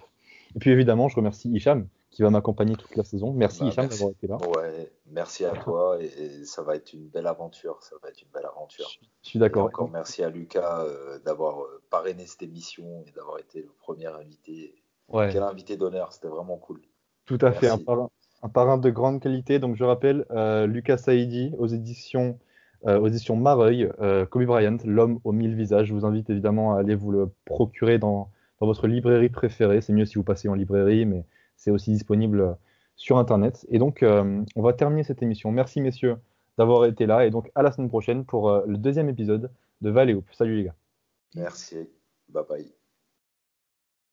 Et puis évidemment, je remercie Hicham, qui va m'accompagner toute la saison. Merci bah, d'avoir été là. Ouais, merci à toi et, ça va être une belle aventure. Ça va être une belle aventure. Je, suis d'accord. Encore merci à Lucas euh, d'avoir euh, parrainé cette émission et d'avoir été le premier invité. Ouais. Quel invité d'honneur, c'était vraiment cool. Tout à fait, un parrain, un parrain, de grande qualité. Donc je rappelle, euh, Lucas Saidi aux éditions, éditions Mareuil, Kobe Bryant, l'homme aux mille visages. Je vous invite évidemment à aller vous le procurer dans, votre librairie préférée. C'est mieux si vous passez en librairie, mais c'est aussi disponible euh, sur Internet. Et donc, euh, on va terminer cette émission. Merci, messieurs, d'avoir été là. Et donc, à la semaine prochaine pour euh, le deuxième épisode de Hoop. Salut, les gars. Merci. Bye bye.